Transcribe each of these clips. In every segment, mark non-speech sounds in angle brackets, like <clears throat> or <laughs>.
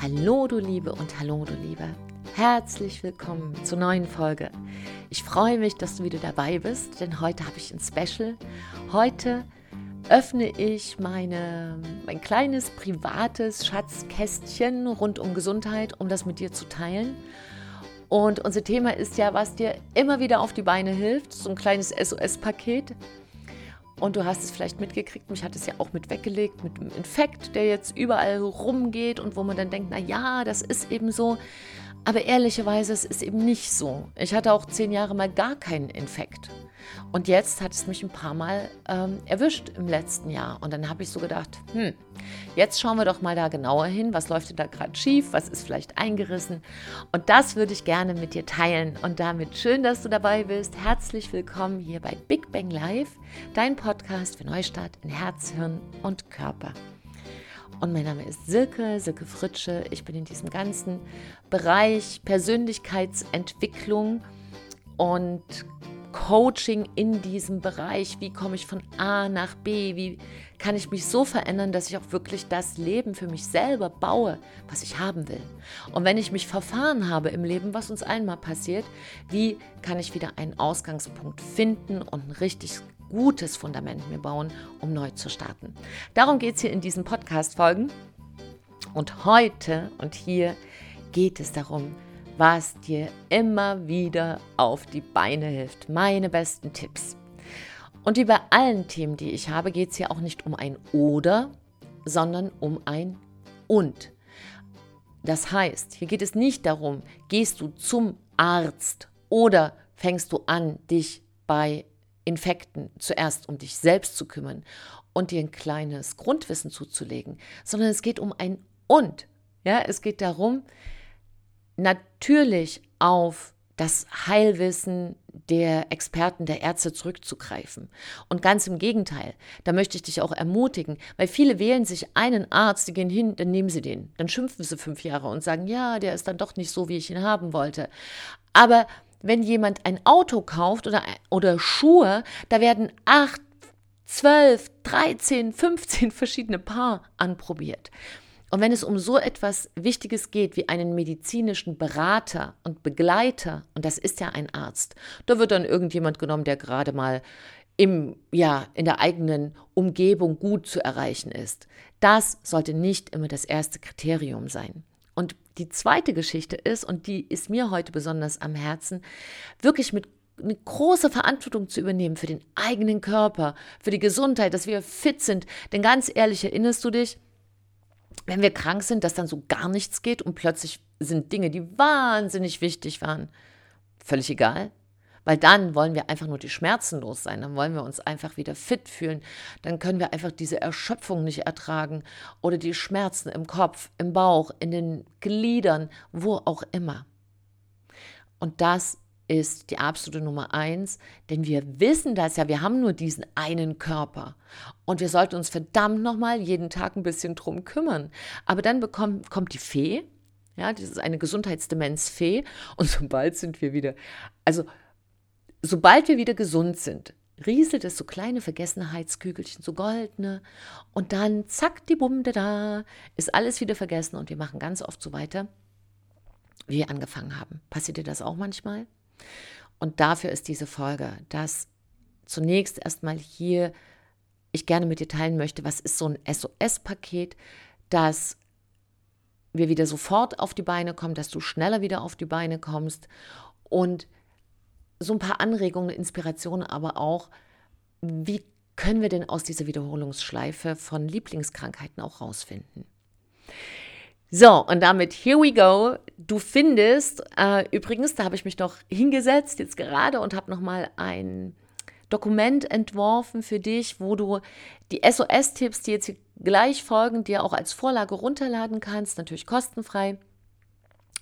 Hallo du Liebe und hallo du Liebe. Herzlich willkommen zur neuen Folge. Ich freue mich, dass du wieder dabei bist, denn heute habe ich ein Special. Heute öffne ich meine, mein kleines privates Schatzkästchen rund um Gesundheit, um das mit dir zu teilen. Und unser Thema ist ja, was dir immer wieder auf die Beine hilft, so ein kleines SOS-Paket. Und du hast es vielleicht mitgekriegt, mich hat es ja auch mit weggelegt, mit dem Infekt, der jetzt überall rumgeht und wo man dann denkt, na ja, das ist eben so. Aber ehrlicherweise, es ist eben nicht so. Ich hatte auch zehn Jahre mal gar keinen Infekt. Und jetzt hat es mich ein paar Mal ähm, erwischt im letzten Jahr. Und dann habe ich so gedacht, hm, jetzt schauen wir doch mal da genauer hin. Was läuft denn da gerade schief? Was ist vielleicht eingerissen? Und das würde ich gerne mit dir teilen. Und damit schön, dass du dabei bist. Herzlich willkommen hier bei Big Bang Live, dein Podcast für Neustart in Herz, Hirn und Körper. Und mein Name ist Silke, Silke Fritsche. Ich bin in diesem ganzen Bereich Persönlichkeitsentwicklung und Coaching in diesem Bereich. Wie komme ich von A nach B? Wie kann ich mich so verändern, dass ich auch wirklich das Leben für mich selber baue, was ich haben will? Und wenn ich mich verfahren habe im Leben, was uns einmal passiert, wie kann ich wieder einen Ausgangspunkt finden und ein richtig gutes Fundament mir bauen, um neu zu starten? Darum geht es hier in diesen Podcast-Folgen. Und heute und hier geht es darum, was dir immer wieder auf die Beine hilft. Meine besten Tipps. Und wie bei allen Themen, die ich habe, geht es hier auch nicht um ein Oder, sondern um ein Und. Das heißt, hier geht es nicht darum, gehst du zum Arzt oder fängst du an, dich bei Infekten zuerst um dich selbst zu kümmern und dir ein kleines Grundwissen zuzulegen, sondern es geht um ein Und. Ja, es geht darum, natürlich auf das Heilwissen der Experten, der Ärzte zurückzugreifen. Und ganz im Gegenteil, da möchte ich dich auch ermutigen, weil viele wählen sich einen Arzt, die gehen hin, dann nehmen sie den. Dann schimpfen sie fünf Jahre und sagen, ja, der ist dann doch nicht so, wie ich ihn haben wollte. Aber wenn jemand ein Auto kauft oder, oder Schuhe, da werden acht, zwölf, dreizehn, 15 verschiedene Paar anprobiert. Und wenn es um so etwas Wichtiges geht wie einen medizinischen Berater und Begleiter, und das ist ja ein Arzt, da wird dann irgendjemand genommen, der gerade mal im, ja, in der eigenen Umgebung gut zu erreichen ist. Das sollte nicht immer das erste Kriterium sein. Und die zweite Geschichte ist, und die ist mir heute besonders am Herzen, wirklich mit eine große Verantwortung zu übernehmen für den eigenen Körper, für die Gesundheit, dass wir fit sind. Denn ganz ehrlich, erinnerst du dich, wenn wir krank sind, dass dann so gar nichts geht und plötzlich sind Dinge, die wahnsinnig wichtig waren, völlig egal. Weil dann wollen wir einfach nur die Schmerzen los sein, dann wollen wir uns einfach wieder fit fühlen, dann können wir einfach diese Erschöpfung nicht ertragen oder die Schmerzen im Kopf, im Bauch, in den Gliedern, wo auch immer. Und das ist die absolute Nummer eins, denn wir wissen das ja, wir haben nur diesen einen Körper und wir sollten uns verdammt nochmal jeden Tag ein bisschen drum kümmern. Aber dann bekommt, kommt die Fee, ja, das ist eine Gesundheitsdemenz-Fee und sobald sind wir wieder, also sobald wir wieder gesund sind, rieselt es so kleine Vergessenheitskügelchen, so goldene und dann zack, die Bumde da, ist alles wieder vergessen und wir machen ganz oft so weiter, wie wir angefangen haben. Passiert dir das auch manchmal? Und dafür ist diese Folge, dass zunächst erstmal hier ich gerne mit dir teilen möchte, was ist so ein SOS-Paket, dass wir wieder sofort auf die Beine kommen, dass du schneller wieder auf die Beine kommst und so ein paar Anregungen, Inspirationen, aber auch, wie können wir denn aus dieser Wiederholungsschleife von Lieblingskrankheiten auch rausfinden? So, und damit here we go. Du findest, äh, übrigens, da habe ich mich noch hingesetzt, jetzt gerade, und habe nochmal ein Dokument entworfen für dich, wo du die SOS-Tipps, die jetzt gleich folgen, dir auch als Vorlage runterladen kannst, natürlich kostenfrei.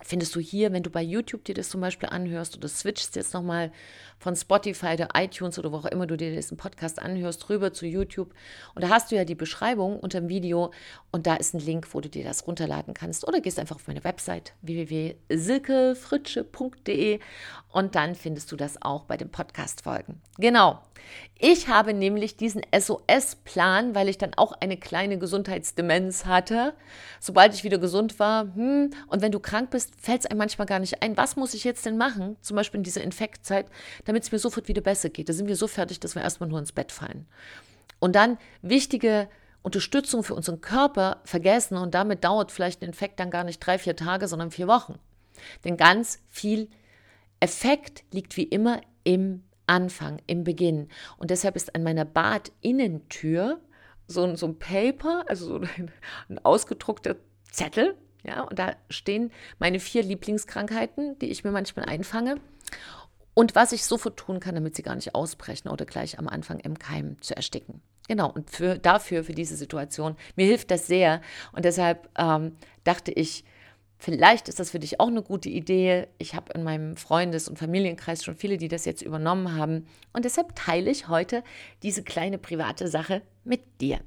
Findest du hier, wenn du bei YouTube dir das zum Beispiel anhörst oder switchst jetzt nochmal von Spotify oder iTunes oder wo auch immer du dir diesen Podcast anhörst, rüber zu YouTube. Und da hast du ja die Beschreibung unter dem Video und da ist ein Link, wo du dir das runterladen kannst. Oder gehst einfach auf meine Website www.silkefritsche.de und dann findest du das auch bei den Podcast-Folgen. Genau. Ich habe nämlich diesen SOS-Plan, weil ich dann auch eine kleine Gesundheitsdemenz hatte. Sobald ich wieder gesund war, hm, und wenn du krank bist, fällt es einem manchmal gar nicht ein, was muss ich jetzt denn machen, zum Beispiel in dieser Infektzeit, damit es mir sofort wieder besser geht. Da sind wir so fertig, dass wir erstmal nur ins Bett fallen. Und dann wichtige Unterstützung für unseren Körper vergessen und damit dauert vielleicht ein Infekt dann gar nicht drei, vier Tage, sondern vier Wochen. Denn ganz viel Effekt liegt wie immer im Anfang, im Beginn. Und deshalb ist an meiner Badinnentür so, so ein Paper, also so ein, ein ausgedruckter Zettel, ja, und da stehen meine vier Lieblingskrankheiten, die ich mir manchmal einfange. Und was ich sofort tun kann, damit sie gar nicht ausbrechen oder gleich am Anfang im Keim zu ersticken. Genau, und für, dafür, für diese Situation, mir hilft das sehr. Und deshalb ähm, dachte ich, Vielleicht ist das für dich auch eine gute Idee. Ich habe in meinem Freundes- und Familienkreis schon viele, die das jetzt übernommen haben. Und deshalb teile ich heute diese kleine private Sache mit dir.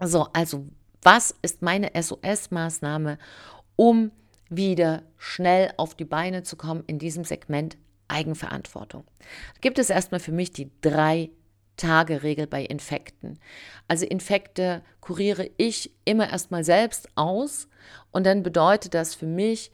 So, also was ist meine SOS-Maßnahme, um wieder schnell auf die Beine zu kommen in diesem Segment Eigenverantwortung? Gibt es erstmal für mich die drei Tageregel bei Infekten. Also Infekte kuriere ich immer erstmal selbst aus und dann bedeutet das für mich,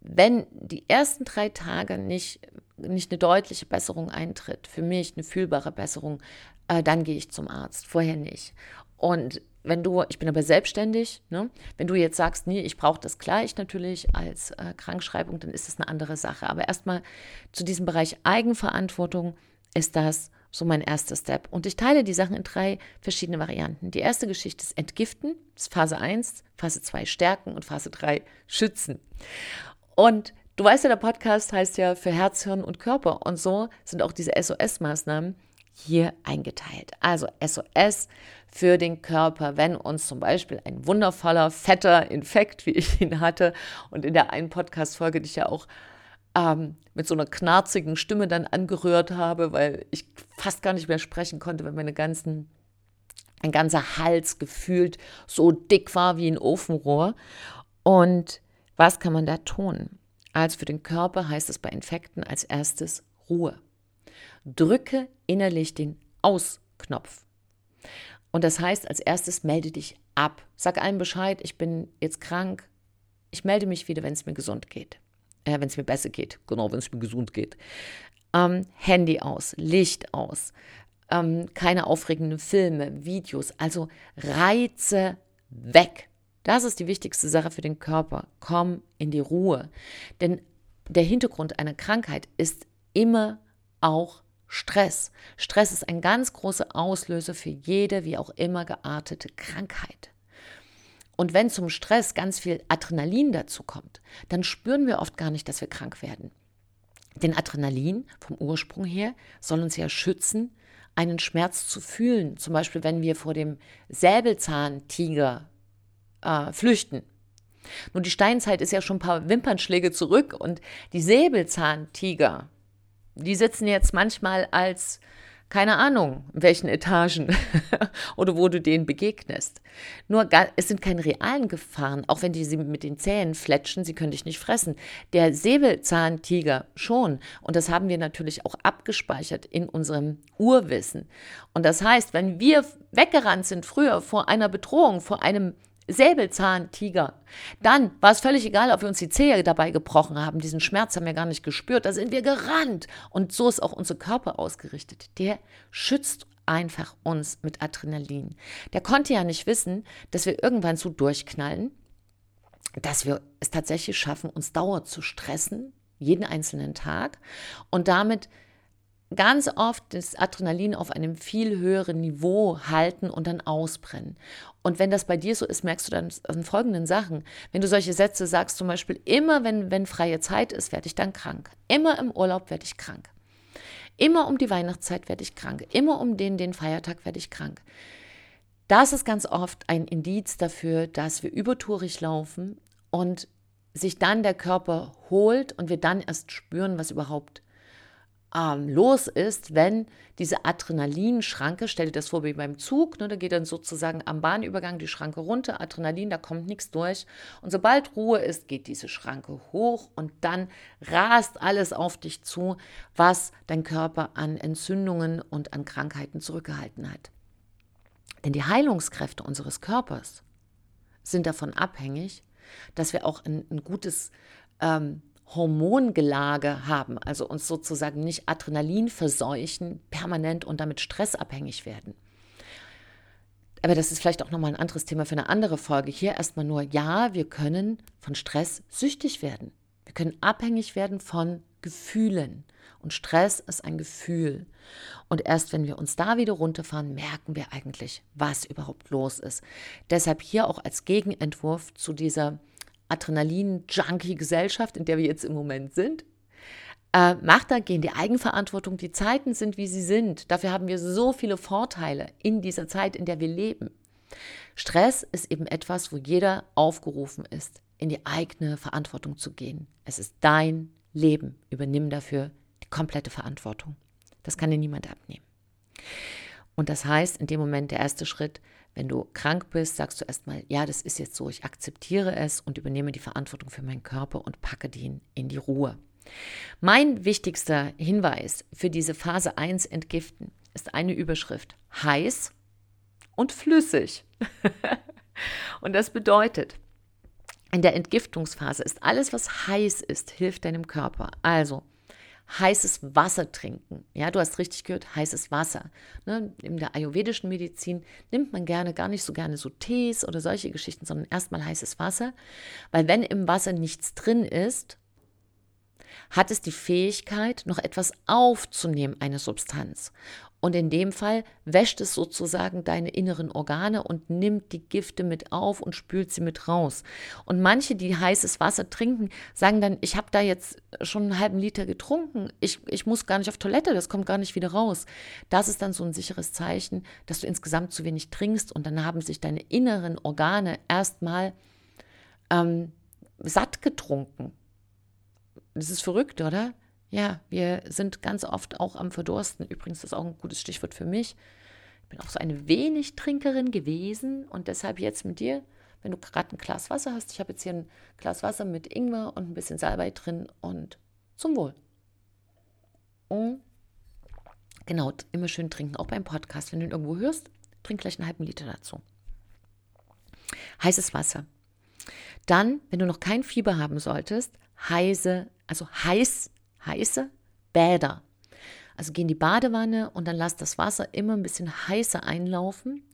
wenn die ersten drei Tage nicht, nicht eine deutliche Besserung eintritt, für mich eine fühlbare Besserung, äh, dann gehe ich zum Arzt, vorher nicht. Und wenn du, ich bin aber selbstständig, ne? wenn du jetzt sagst, nee, ich brauche das gleich natürlich als äh, Krankschreibung, dann ist das eine andere Sache. Aber erstmal zu diesem Bereich Eigenverantwortung ist das so mein erster Step. Und ich teile die Sachen in drei verschiedene Varianten. Die erste Geschichte ist Entgiften, das ist Phase 1, Phase 2 Stärken und Phase 3 Schützen. Und du weißt ja, der Podcast heißt ja für Herz, Hirn und Körper. Und so sind auch diese SOS-Maßnahmen hier eingeteilt. Also SOS für den Körper, wenn uns zum Beispiel ein wundervoller, fetter Infekt, wie ich ihn hatte, und in der einen Podcast-Folge, die ich ja auch ähm, mit so einer knarzigen Stimme dann angerührt habe, weil ich fast gar nicht mehr sprechen konnte, weil meine ganzen, mein ganzer Hals gefühlt so dick war wie ein Ofenrohr. Und was kann man da tun? Also für den Körper heißt es bei Infekten als erstes Ruhe. Drücke innerlich den Ausknopf. Und das heißt, als erstes melde dich ab. Sag allen Bescheid, ich bin jetzt krank. Ich melde mich wieder, wenn es mir gesund geht äh, wenn es mir besser geht, genau, wenn es mir gesund geht. Ähm, Handy aus, Licht aus, ähm, keine aufregenden Filme, Videos, also Reize weg. Das ist die wichtigste Sache für den Körper. Komm in die Ruhe. Denn der Hintergrund einer Krankheit ist immer auch Stress. Stress ist ein ganz großer Auslöser für jede, wie auch immer geartete Krankheit. Und wenn zum Stress ganz viel Adrenalin dazu kommt, dann spüren wir oft gar nicht, dass wir krank werden. Denn Adrenalin vom Ursprung her soll uns ja schützen, einen Schmerz zu fühlen. Zum Beispiel, wenn wir vor dem Säbelzahntiger äh, flüchten. Nun, die Steinzeit ist ja schon ein paar Wimpernschläge zurück und die Säbelzahntiger, die sitzen jetzt manchmal als keine Ahnung, in welchen Etagen <laughs> oder wo du denen begegnest. Nur es sind keine realen Gefahren, auch wenn die sie mit den Zähnen fletschen, sie können dich nicht fressen. Der Säbelzahntiger schon. Und das haben wir natürlich auch abgespeichert in unserem Urwissen. Und das heißt, wenn wir weggerannt sind früher vor einer Bedrohung, vor einem Säbelzahntiger. Dann war es völlig egal, ob wir uns die Zehe dabei gebrochen haben. Diesen Schmerz haben wir gar nicht gespürt. Da sind wir gerannt. Und so ist auch unser Körper ausgerichtet. Der schützt einfach uns mit Adrenalin. Der konnte ja nicht wissen, dass wir irgendwann so durchknallen, dass wir es tatsächlich schaffen, uns dauernd zu stressen, jeden einzelnen Tag und damit ganz oft das Adrenalin auf einem viel höheren Niveau halten und dann ausbrennen. Und wenn das bei dir so ist, merkst du dann an folgenden Sachen. Wenn du solche Sätze sagst, zum Beispiel, immer wenn, wenn freie Zeit ist, werde ich dann krank. Immer im Urlaub werde ich krank. Immer um die Weihnachtszeit werde ich krank. Immer um den, den Feiertag werde ich krank. Das ist ganz oft ein Indiz dafür, dass wir übertourig laufen und sich dann der Körper holt und wir dann erst spüren, was überhaupt ähm, los ist, wenn diese Adrenalinschranke, stell dir das vor wie beim Zug, ne, da geht dann sozusagen am Bahnübergang die Schranke runter, Adrenalin, da kommt nichts durch. Und sobald Ruhe ist, geht diese Schranke hoch und dann rast alles auf dich zu, was dein Körper an Entzündungen und an Krankheiten zurückgehalten hat. Denn die Heilungskräfte unseres Körpers sind davon abhängig, dass wir auch ein, ein gutes ähm, Hormongelage haben, also uns sozusagen nicht Adrenalin verseuchen, permanent und damit stressabhängig werden. Aber das ist vielleicht auch nochmal ein anderes Thema für eine andere Folge. Hier erstmal nur, ja, wir können von Stress süchtig werden. Wir können abhängig werden von Gefühlen. Und Stress ist ein Gefühl. Und erst wenn wir uns da wieder runterfahren, merken wir eigentlich, was überhaupt los ist. Deshalb hier auch als Gegenentwurf zu dieser Adrenalin-Junkie-Gesellschaft, in der wir jetzt im Moment sind. Äh, macht dagegen die Eigenverantwortung. Die Zeiten sind, wie sie sind. Dafür haben wir so viele Vorteile in dieser Zeit, in der wir leben. Stress ist eben etwas, wo jeder aufgerufen ist, in die eigene Verantwortung zu gehen. Es ist dein Leben. Übernimm dafür die komplette Verantwortung. Das kann dir niemand abnehmen. Und das heißt, in dem Moment der erste Schritt, wenn du krank bist, sagst du erstmal, ja, das ist jetzt so, ich akzeptiere es und übernehme die Verantwortung für meinen Körper und packe den in die Ruhe. Mein wichtigster Hinweis für diese Phase 1 Entgiften ist eine Überschrift. Heiß und flüssig. <laughs> und das bedeutet, in der Entgiftungsphase ist alles, was heiß ist, hilft deinem Körper. Also heißes Wasser trinken. Ja, du hast richtig gehört, heißes Wasser. Ne? In der ayurvedischen Medizin nimmt man gerne, gar nicht so gerne so Tees oder solche Geschichten, sondern erstmal heißes Wasser. Weil wenn im Wasser nichts drin ist, hat es die Fähigkeit, noch etwas aufzunehmen, eine Substanz. Und in dem Fall wäscht es sozusagen deine inneren Organe und nimmt die Gifte mit auf und spült sie mit raus. Und manche, die heißes Wasser trinken, sagen dann, ich habe da jetzt schon einen halben Liter getrunken, ich, ich muss gar nicht auf Toilette, das kommt gar nicht wieder raus. Das ist dann so ein sicheres Zeichen, dass du insgesamt zu wenig trinkst und dann haben sich deine inneren Organe erstmal ähm, satt getrunken. Das ist verrückt, oder? Ja, wir sind ganz oft auch am Verdursten. Übrigens ist auch ein gutes Stichwort für mich. Ich bin auch so eine wenig Trinkerin gewesen und deshalb jetzt mit dir, wenn du gerade ein Glas Wasser hast. Ich habe jetzt hier ein Glas Wasser mit Ingwer und ein bisschen Salbei drin und zum Wohl. Und genau, immer schön trinken, auch beim Podcast. Wenn du ihn irgendwo hörst, trink gleich einen halben Liter dazu. Heißes Wasser. Dann, wenn du noch kein Fieber haben solltest, heiße, also heiß heiße Bäder. Also geh in die Badewanne und dann lass das Wasser immer ein bisschen heißer einlaufen.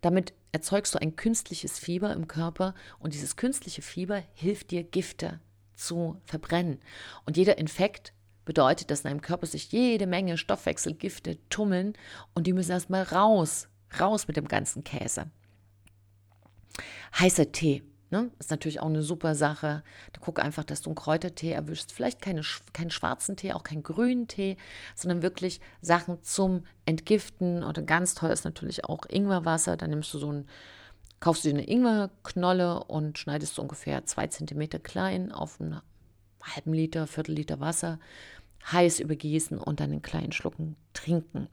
Damit erzeugst du ein künstliches Fieber im Körper und dieses künstliche Fieber hilft dir, Gifte zu verbrennen. Und jeder Infekt bedeutet, dass in deinem Körper sich jede Menge Stoffwechselgifte tummeln und die müssen erstmal raus, raus mit dem ganzen Käse. Heißer Tee. Ne? Ist natürlich auch eine super Sache. Da guck einfach, dass du einen Kräutertee erwischst. Vielleicht keine, keinen schwarzen Tee, auch keinen grünen Tee, sondern wirklich Sachen zum Entgiften. Oder ganz toll ist natürlich auch Ingwerwasser. Da nimmst du so ein, kaufst du dir eine Ingwerknolle und schneidest du ungefähr zwei Zentimeter klein auf einen halben Liter, Viertel Liter Wasser, heiß übergießen und dann in kleinen Schlucken trinken.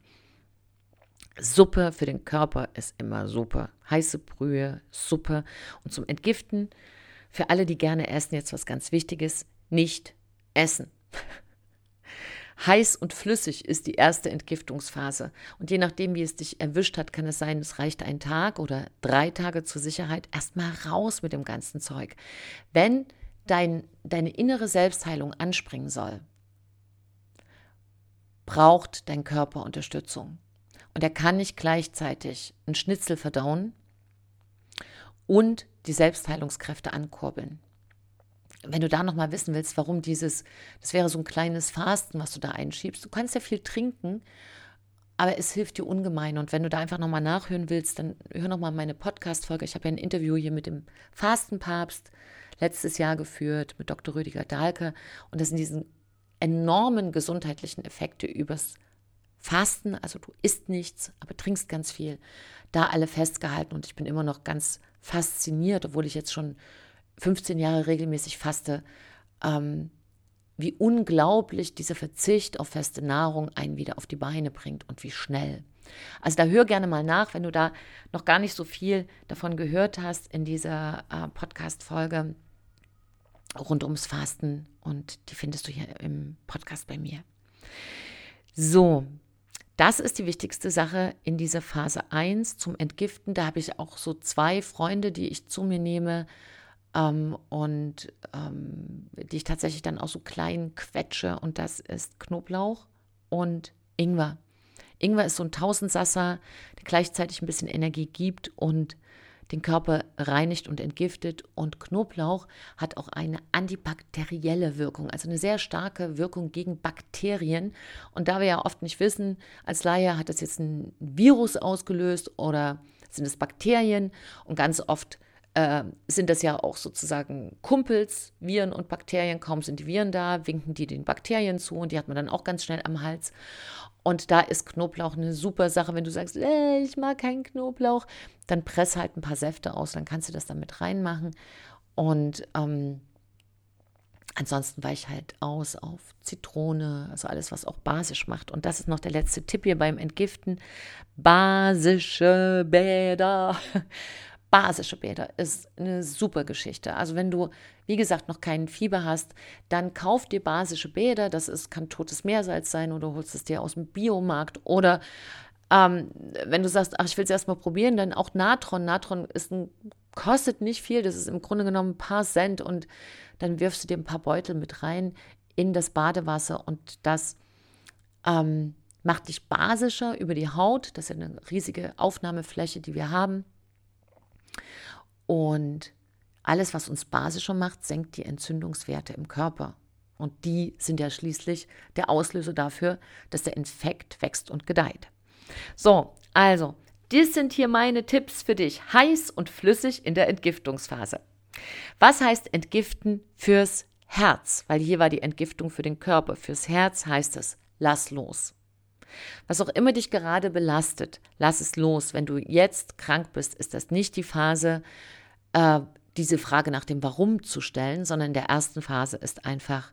Suppe für den Körper ist immer super. Heiße Brühe, Suppe. Und zum Entgiften, für alle, die gerne essen, jetzt was ganz Wichtiges, nicht essen. <laughs> Heiß und flüssig ist die erste Entgiftungsphase. Und je nachdem, wie es dich erwischt hat, kann es sein, es reicht ein Tag oder drei Tage zur Sicherheit. Erstmal raus mit dem ganzen Zeug. Wenn dein, deine innere Selbstheilung anspringen soll, braucht dein Körper Unterstützung. Und er kann nicht gleichzeitig einen Schnitzel verdauen und die Selbstheilungskräfte ankurbeln. Wenn du da nochmal wissen willst, warum dieses, das wäre so ein kleines Fasten, was du da einschiebst. Du kannst ja viel trinken, aber es hilft dir ungemein. Und wenn du da einfach nochmal nachhören willst, dann hör nochmal meine Podcast-Folge. Ich habe ja ein Interview hier mit dem Fastenpapst letztes Jahr geführt, mit Dr. Rüdiger Dahlke. Und das sind diese enormen gesundheitlichen Effekte übers Fasten, also du isst nichts, aber trinkst ganz viel, da alle festgehalten und ich bin immer noch ganz fasziniert, obwohl ich jetzt schon 15 Jahre regelmäßig faste, ähm, wie unglaublich dieser Verzicht auf feste Nahrung einen wieder auf die Beine bringt und wie schnell. Also da hör gerne mal nach, wenn du da noch gar nicht so viel davon gehört hast in dieser äh, Podcast-Folge rund ums Fasten und die findest du hier im Podcast bei mir. So, das ist die wichtigste Sache in dieser Phase 1 zum Entgiften. Da habe ich auch so zwei Freunde, die ich zu mir nehme ähm, und ähm, die ich tatsächlich dann auch so klein quetsche. Und das ist Knoblauch und Ingwer. Ingwer ist so ein Tausendsasser, der gleichzeitig ein bisschen Energie gibt und den Körper reinigt und entgiftet. Und Knoblauch hat auch eine antibakterielle Wirkung, also eine sehr starke Wirkung gegen Bakterien. Und da wir ja oft nicht wissen, als Laie hat das jetzt ein Virus ausgelöst oder sind es Bakterien und ganz oft äh, sind das ja auch sozusagen Kumpels, Viren und Bakterien. Kaum sind die Viren da, winken die den Bakterien zu und die hat man dann auch ganz schnell am Hals. Und da ist Knoblauch eine super Sache. Wenn du sagst, äh, ich mag keinen Knoblauch, dann press halt ein paar Säfte aus, dann kannst du das damit reinmachen. Und ähm, ansonsten weiche halt aus auf Zitrone, also alles, was auch basisch macht. Und das ist noch der letzte Tipp hier beim Entgiften. Basische Bäder basische Bäder ist eine super Geschichte. Also wenn du, wie gesagt, noch keinen Fieber hast, dann kauf dir basische Bäder. Das ist, kann totes Meersalz sein oder holst es dir aus dem Biomarkt. Oder ähm, wenn du sagst, ach, ich will es erstmal probieren, dann auch Natron. Natron ist ein, kostet nicht viel, das ist im Grunde genommen ein paar Cent und dann wirfst du dir ein paar Beutel mit rein in das Badewasser und das ähm, macht dich basischer über die Haut. Das ist eine riesige Aufnahmefläche, die wir haben. Und alles, was uns basischer macht, senkt die Entzündungswerte im Körper. Und die sind ja schließlich der Auslöser dafür, dass der Infekt wächst und gedeiht. So, also, das sind hier meine Tipps für dich. Heiß und flüssig in der Entgiftungsphase. Was heißt Entgiften fürs Herz? Weil hier war die Entgiftung für den Körper. Fürs Herz heißt es, lass los. Was auch immer dich gerade belastet, lass es los. Wenn du jetzt krank bist, ist das nicht die Phase, äh, diese Frage nach dem Warum zu stellen, sondern in der ersten Phase ist einfach,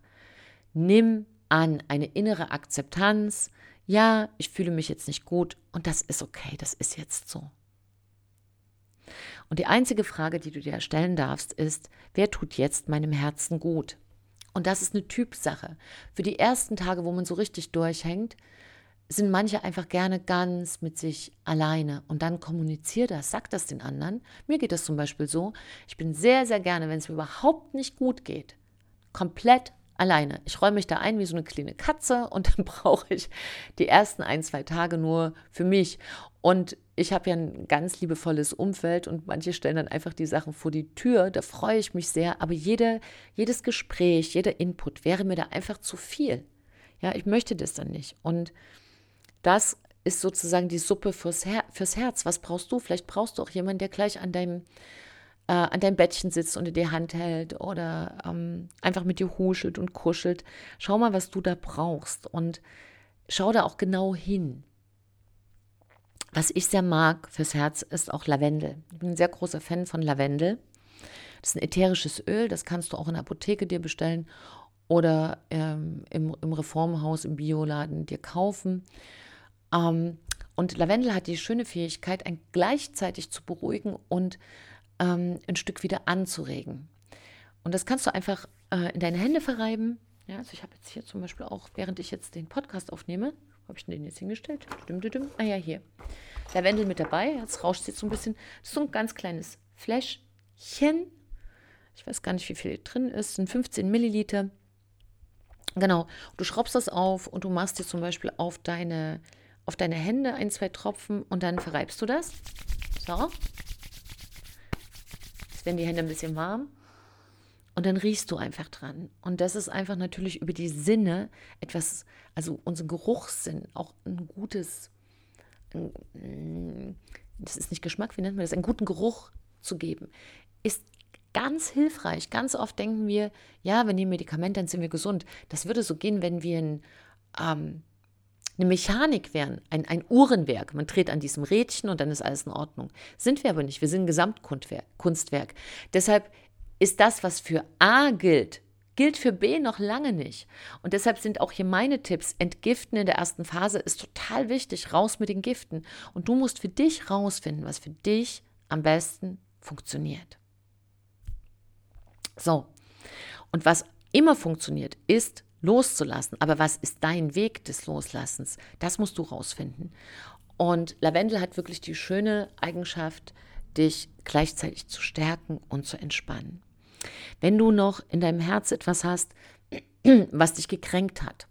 nimm an eine innere Akzeptanz. Ja, ich fühle mich jetzt nicht gut und das ist okay, das ist jetzt so. Und die einzige Frage, die du dir stellen darfst, ist, wer tut jetzt meinem Herzen gut? Und das ist eine Typsache. Für die ersten Tage, wo man so richtig durchhängt, sind manche einfach gerne ganz mit sich alleine und dann kommunizier das, sag das den anderen. Mir geht das zum Beispiel so, ich bin sehr, sehr gerne, wenn es mir überhaupt nicht gut geht, komplett alleine. Ich räume mich da ein wie so eine kleine Katze <laughs> und dann brauche ich die ersten ein, zwei Tage nur für mich. Und ich habe ja ein ganz liebevolles Umfeld und manche stellen dann einfach die Sachen vor die Tür. Da freue ich mich sehr. Aber jede, jedes Gespräch, jeder Input wäre mir da einfach zu viel. Ja, ich möchte das dann nicht. Und das ist sozusagen die Suppe fürs, Her fürs Herz. Was brauchst du? Vielleicht brauchst du auch jemanden, der gleich an deinem, äh, an deinem Bettchen sitzt und dir die Hand hält oder ähm, einfach mit dir huschelt und kuschelt. Schau mal, was du da brauchst und schau da auch genau hin. Was ich sehr mag fürs Herz ist auch Lavendel. Ich bin ein sehr großer Fan von Lavendel. Das ist ein ätherisches Öl, das kannst du auch in der Apotheke dir bestellen oder ähm, im, im Reformhaus, im Bioladen dir kaufen. Ähm, und Lavendel hat die schöne Fähigkeit, ein gleichzeitig zu beruhigen und ähm, ein Stück wieder anzuregen. Und das kannst du einfach äh, in deine Hände verreiben. Ja, also ich habe jetzt hier zum Beispiel auch, während ich jetzt den Podcast aufnehme, habe ich den jetzt hingestellt? Düm, düm, düm. Ah ja, hier. Lavendel mit dabei. Jetzt rauscht jetzt so ein bisschen. Das ist so ein ganz kleines Fläschchen. Ich weiß gar nicht, wie viel drin ist. Das sind 15 Milliliter. Genau. Du schraubst das auf und du machst dir zum Beispiel auf deine auf deine Hände ein, zwei Tropfen und dann verreibst du das. So. Jetzt werden die Hände ein bisschen warm. Und dann riechst du einfach dran. Und das ist einfach natürlich über die Sinne etwas, also unser Geruchssinn, auch ein gutes, das ist nicht Geschmack, wie nennt man das, einen guten Geruch zu geben, ist ganz hilfreich. Ganz oft denken wir, ja, wir nehmen Medikamente, dann sind wir gesund. Das würde so gehen, wenn wir ein ähm, eine Mechanik wären, ein, ein Uhrenwerk. Man dreht an diesem Rädchen und dann ist alles in Ordnung. Sind wir aber nicht. Wir sind ein Gesamtkunstwerk. Deshalb ist das, was für A gilt, gilt für B noch lange nicht. Und deshalb sind auch hier meine Tipps. Entgiften in der ersten Phase ist total wichtig. Raus mit den Giften. Und du musst für dich rausfinden, was für dich am besten funktioniert. So. Und was immer funktioniert, ist loszulassen. Aber was ist dein Weg des Loslassens? Das musst du rausfinden. Und Lavendel hat wirklich die schöne Eigenschaft, dich gleichzeitig zu stärken und zu entspannen. Wenn du noch in deinem Herz etwas hast, <clears throat> was dich gekränkt hat,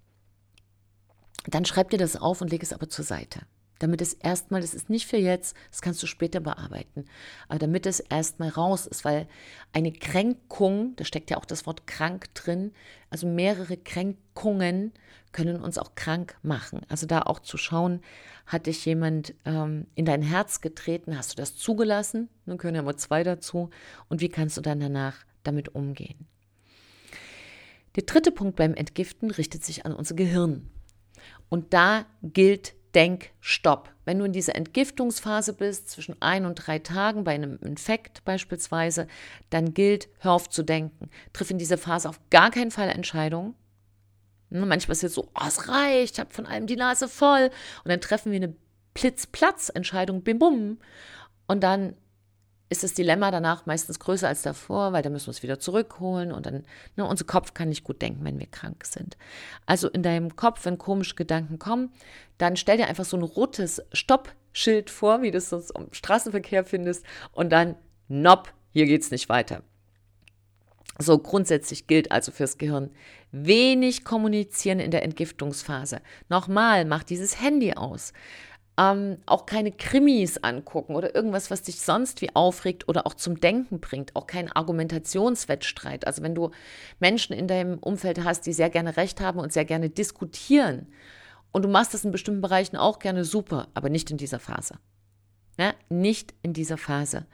dann schreib dir das auf und leg es aber zur Seite damit es erstmal, das ist nicht für jetzt, das kannst du später bearbeiten, aber damit es erstmal raus ist, weil eine Kränkung, da steckt ja auch das Wort krank drin, also mehrere Kränkungen können uns auch krank machen. Also da auch zu schauen, hat dich jemand ähm, in dein Herz getreten, hast du das zugelassen, nun können ja mal zwei dazu, und wie kannst du dann danach damit umgehen? Der dritte Punkt beim Entgiften richtet sich an unser Gehirn. Und da gilt Denkstopp. Wenn du in dieser Entgiftungsphase bist, zwischen ein und drei Tagen bei einem Infekt beispielsweise, dann gilt, hör auf zu denken. Triff in dieser Phase auf gar keinen Fall Entscheidungen. Ne, manchmal ist es so, oh, es reicht, ich habe von allem die Nase voll. Und dann treffen wir eine Blitz-Platz-Entscheidung, bim bum. Und dann ist das Dilemma danach meistens größer als davor, weil dann müssen wir es wieder zurückholen und dann, ne, unser Kopf kann nicht gut denken, wenn wir krank sind. Also in deinem Kopf, wenn komische Gedanken kommen, dann stell dir einfach so ein rotes Stoppschild vor, wie du es sonst im Straßenverkehr findest und dann, nopp, hier geht's nicht weiter. So grundsätzlich gilt also fürs Gehirn wenig kommunizieren in der Entgiftungsphase. Nochmal, mach dieses Handy aus ähm, auch keine Krimis angucken oder irgendwas, was dich sonst wie aufregt oder auch zum Denken bringt. Auch kein Argumentationswettstreit. Also wenn du Menschen in deinem Umfeld hast, die sehr gerne Recht haben und sehr gerne diskutieren und du machst das in bestimmten Bereichen auch gerne super, aber nicht in dieser Phase. Ja, nicht in dieser Phase.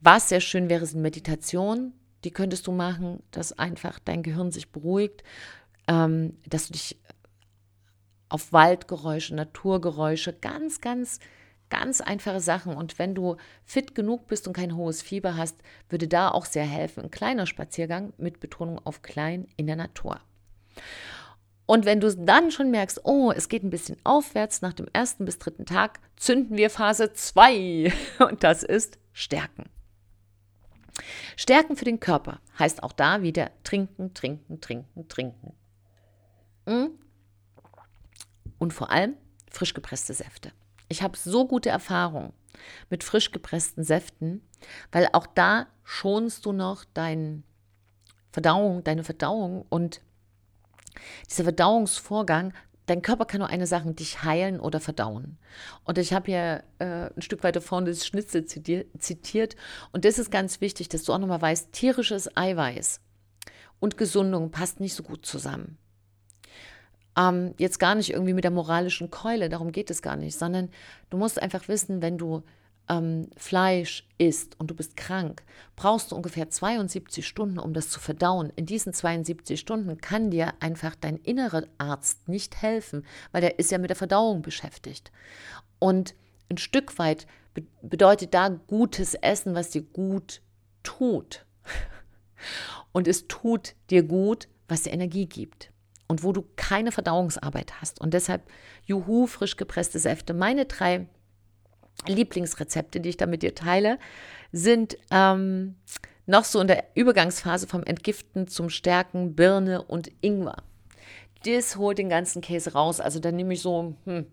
Was sehr schön wäre, sind Meditationen. Die könntest du machen, dass einfach dein Gehirn sich beruhigt, ähm, dass du dich auf Waldgeräusche, Naturgeräusche, ganz, ganz, ganz einfache Sachen. Und wenn du fit genug bist und kein hohes Fieber hast, würde da auch sehr helfen. Ein kleiner Spaziergang mit Betonung auf klein in der Natur. Und wenn du dann schon merkst, oh, es geht ein bisschen aufwärts nach dem ersten bis dritten Tag, zünden wir Phase 2. <laughs> Und das ist Stärken. Stärken für den Körper heißt auch da wieder trinken, trinken, trinken, trinken. Hm? Und vor allem frisch gepresste Säfte. Ich habe so gute Erfahrungen mit frisch gepressten Säften, weil auch da schonst du noch dein Verdauung, deine Verdauung und dieser Verdauungsvorgang, dein Körper kann nur eine Sache, dich heilen oder verdauen. Und ich habe hier äh, ein Stück weiter vorne das Schnitzel zitiert und das ist ganz wichtig, dass du auch nochmal weißt, tierisches Eiweiß und Gesundung passt nicht so gut zusammen. Ähm, jetzt gar nicht irgendwie mit der moralischen Keule, darum geht es gar nicht, sondern du musst einfach wissen, wenn du ähm, Fleisch isst und du bist krank, brauchst du ungefähr 72 Stunden, um das zu verdauen. In diesen 72 Stunden kann dir einfach dein innerer Arzt nicht helfen, weil der ist ja mit der Verdauung beschäftigt. Und ein Stück weit be bedeutet da gutes Essen, was dir gut tut. <laughs> Und es tut dir gut, was dir Energie gibt und wo du keine Verdauungsarbeit hast. Und deshalb, juhu, frisch gepresste Säfte. Meine drei Lieblingsrezepte, die ich da mit dir teile, sind ähm, noch so in der Übergangsphase vom Entgiften zum Stärken Birne und Ingwer. Das holt den ganzen Käse raus. Also dann nehme ich so hm,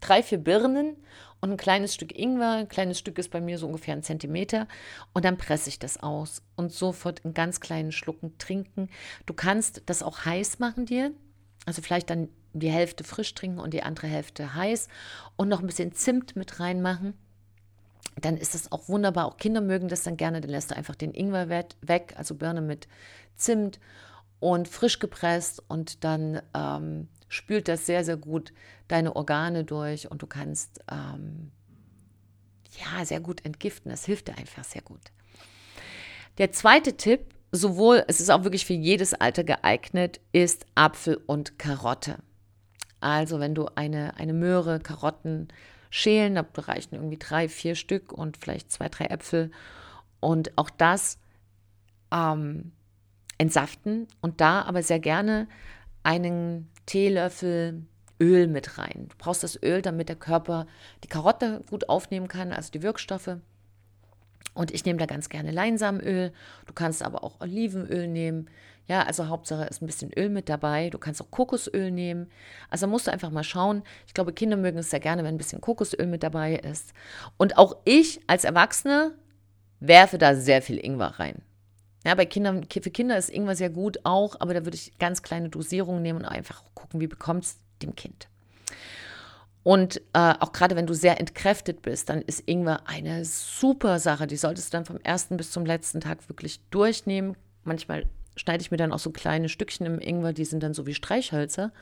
drei, vier Birnen und ein kleines Stück Ingwer. Ein kleines Stück ist bei mir so ungefähr ein Zentimeter. Und dann presse ich das aus und sofort in ganz kleinen Schlucken trinken. Du kannst das auch heiß machen dir. Also vielleicht dann die Hälfte frisch trinken und die andere Hälfte heiß und noch ein bisschen Zimt mit reinmachen. Dann ist das auch wunderbar. Auch Kinder mögen das dann gerne. Dann lässt du einfach den Ingwer weg, also Birne mit Zimt und frisch gepresst und dann ähm, spült das sehr, sehr gut deine Organe durch und du kannst ähm, ja sehr gut entgiften. Das hilft dir einfach sehr gut. Der zweite Tipp, sowohl, es ist auch wirklich für jedes Alter geeignet, ist Apfel und Karotte. Also wenn du eine, eine Möhre, Karotten schälen, da reichen irgendwie drei, vier Stück und vielleicht zwei, drei Äpfel. Und auch das ähm, entsaften und da aber sehr gerne einen Teelöffel Öl mit rein. Du brauchst das Öl, damit der Körper die Karotte gut aufnehmen kann, also die Wirkstoffe. Und ich nehme da ganz gerne Leinsamenöl. Du kannst aber auch Olivenöl nehmen. Ja, also Hauptsache ist ein bisschen Öl mit dabei. Du kannst auch Kokosöl nehmen. Also musst du einfach mal schauen. Ich glaube, Kinder mögen es sehr gerne, wenn ein bisschen Kokosöl mit dabei ist. Und auch ich als Erwachsene werfe da sehr viel Ingwer rein. Ja, bei Kindern, für Kinder ist Ingwer sehr gut auch, aber da würde ich ganz kleine Dosierungen nehmen und einfach gucken, wie bekommt es dem Kind. Und äh, auch gerade wenn du sehr entkräftet bist, dann ist Ingwer eine super Sache. Die solltest du dann vom ersten bis zum letzten Tag wirklich durchnehmen. Manchmal schneide ich mir dann auch so kleine Stückchen im Ingwer, die sind dann so wie Streichhölzer.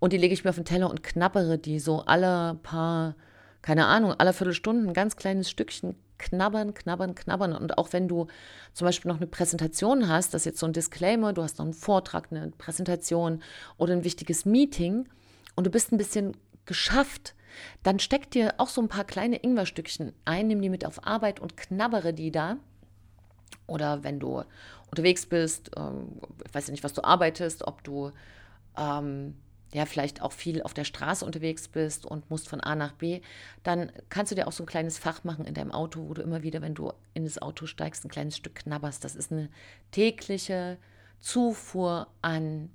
Und die lege ich mir auf den Teller und knabbere die so alle paar, keine Ahnung, alle Viertelstunden ein ganz kleines Stückchen knabbern, knabbern, knabbern. Und auch wenn du zum Beispiel noch eine Präsentation hast, das ist jetzt so ein Disclaimer, du hast noch einen Vortrag, eine Präsentation oder ein wichtiges Meeting und du bist ein bisschen geschafft, dann steck dir auch so ein paar kleine Ingwerstückchen ein, nimm die mit auf Arbeit und knabbere die da. Oder wenn du unterwegs bist, ähm, ich weiß ja nicht, was du arbeitest, ob du ähm, ja vielleicht auch viel auf der Straße unterwegs bist und musst von A nach B, dann kannst du dir auch so ein kleines Fach machen in deinem Auto, wo du immer wieder, wenn du in das Auto steigst, ein kleines Stück knabberst. Das ist eine tägliche Zufuhr an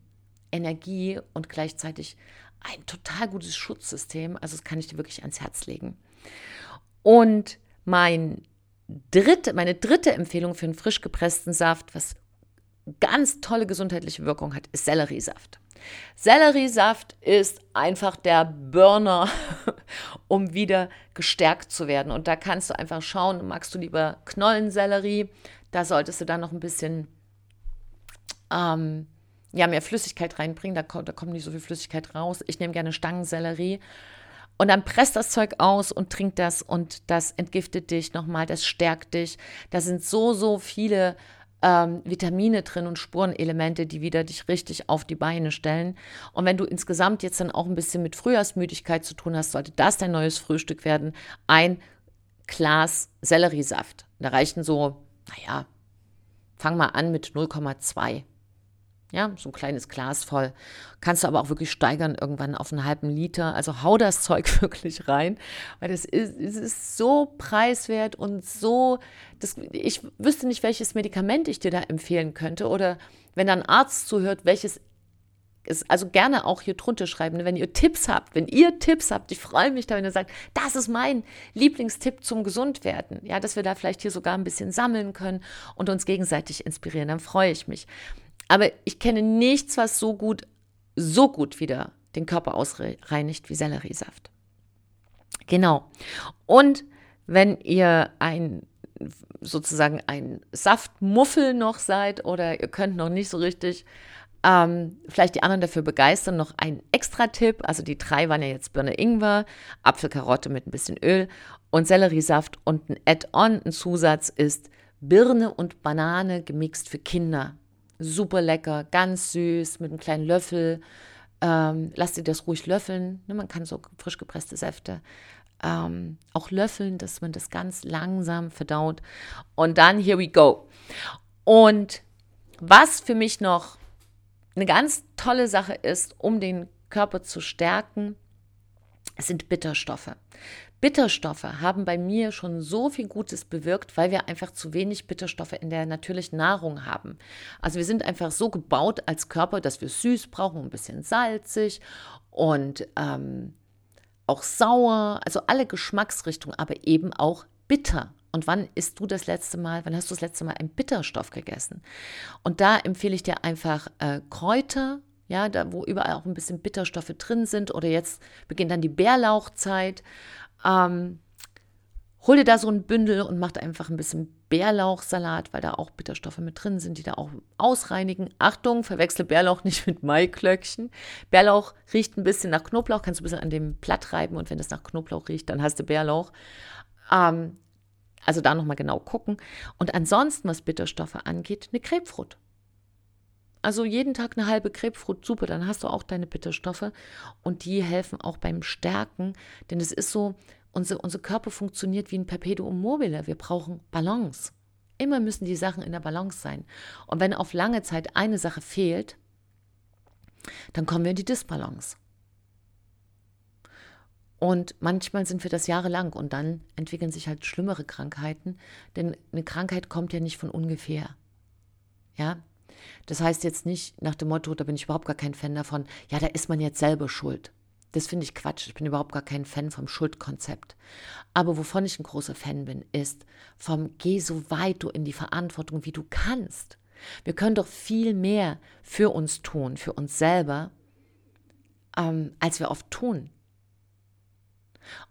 Energie und gleichzeitig ein total gutes Schutzsystem. Also das kann ich dir wirklich ans Herz legen. Und mein dritte, meine dritte Empfehlung für einen frisch gepressten Saft, was ganz tolle gesundheitliche Wirkung hat, ist Selleriesaft. Selleriesaft ist einfach der Burner, <laughs> um wieder gestärkt zu werden. Und da kannst du einfach schauen, magst du lieber Knollensellerie? Da solltest du dann noch ein bisschen ähm, ja, mehr Flüssigkeit reinbringen. Da, da kommt nicht so viel Flüssigkeit raus. Ich nehme gerne Stangensellerie. Und dann presst das Zeug aus und trinkt das und das entgiftet dich nochmal, das stärkt dich. Da sind so, so viele ähm, Vitamine drin und Spurenelemente, die wieder dich richtig auf die Beine stellen. Und wenn du insgesamt jetzt dann auch ein bisschen mit Frühjahrsmüdigkeit zu tun hast, sollte das dein neues Frühstück werden. Ein Glas Selleriesaft. Da reichen so, naja, fang mal an mit 0,2 ja, so ein kleines Glas voll. Kannst du aber auch wirklich steigern irgendwann auf einen halben Liter. Also hau das <laughs> Zeug wirklich rein, weil das ist, es ist so preiswert und so, das, ich wüsste nicht, welches Medikament ich dir da empfehlen könnte. Oder wenn da ein Arzt zuhört, welches ist, also gerne auch hier drunter schreiben, wenn ihr Tipps habt, wenn ihr Tipps habt, ich freue mich da, wenn ihr sagt, das ist mein Lieblingstipp zum Gesundwerden, ja, dass wir da vielleicht hier sogar ein bisschen sammeln können und uns gegenseitig inspirieren, dann freue ich mich. Aber ich kenne nichts, was so gut, so gut wieder den Körper ausreinigt wie Selleriesaft. Genau. Und wenn ihr ein sozusagen ein Saftmuffel noch seid oder ihr könnt noch nicht so richtig ähm, vielleicht die anderen dafür begeistern, noch ein extra Tipp. Also die drei waren ja jetzt Birne Ingwer, Apfelkarotte mit ein bisschen Öl und Selleriesaft und ein Add-on, ein Zusatz ist Birne und Banane gemixt für Kinder super lecker, ganz süß, mit einem kleinen Löffel. Ähm, lass dir das ruhig löffeln. Ne, man kann so frisch gepresste Säfte ähm, auch löffeln, dass man das ganz langsam verdaut. Und dann, here we go. Und was für mich noch eine ganz tolle Sache ist, um den Körper zu stärken, sind Bitterstoffe. Bitterstoffe haben bei mir schon so viel Gutes bewirkt, weil wir einfach zu wenig Bitterstoffe in der natürlichen Nahrung haben. Also wir sind einfach so gebaut als Körper, dass wir süß brauchen, ein bisschen salzig und ähm, auch sauer, also alle Geschmacksrichtungen, aber eben auch bitter. Und wann isst du das letzte Mal, wann hast du das letzte Mal einen Bitterstoff gegessen? Und da empfehle ich dir einfach äh, Kräuter, ja, da wo überall auch ein bisschen Bitterstoffe drin sind. Oder jetzt beginnt dann die Bärlauchzeit. Ähm, hol dir da so ein Bündel und mach einfach ein bisschen Bärlauchsalat, weil da auch Bitterstoffe mit drin sind, die da auch ausreinigen. Achtung, verwechsle Bärlauch <laughs> nicht mit Maiklöckchen. Bärlauch riecht ein bisschen nach Knoblauch, kannst du ein bisschen an dem Blatt reiben und wenn das nach Knoblauch riecht, dann hast du Bärlauch. Ähm, also da nochmal genau gucken. Und ansonsten, was Bitterstoffe angeht, eine Grapefruit. Also jeden Tag eine halbe Grapefruit, super, dann hast du auch deine Bitterstoffe und die helfen auch beim Stärken, denn es ist so, unser, unser Körper funktioniert wie ein Perpetuum mobile. Wir brauchen Balance Immer müssen die Sachen in der Balance sein. Und wenn auf lange Zeit eine Sache fehlt, dann kommen wir in die Disbalance. Und manchmal sind wir das jahrelang und dann entwickeln sich halt schlimmere Krankheiten, denn eine Krankheit kommt ja nicht von ungefähr. Ja, das heißt jetzt nicht nach dem Motto, da bin ich überhaupt gar kein Fan davon, ja, da ist man jetzt selber schuld. Das finde ich Quatsch. Ich bin überhaupt gar kein Fan vom Schuldkonzept. Aber wovon ich ein großer Fan bin, ist vom Geh so weit du in die Verantwortung, wie du kannst. Wir können doch viel mehr für uns tun, für uns selber, ähm, als wir oft tun.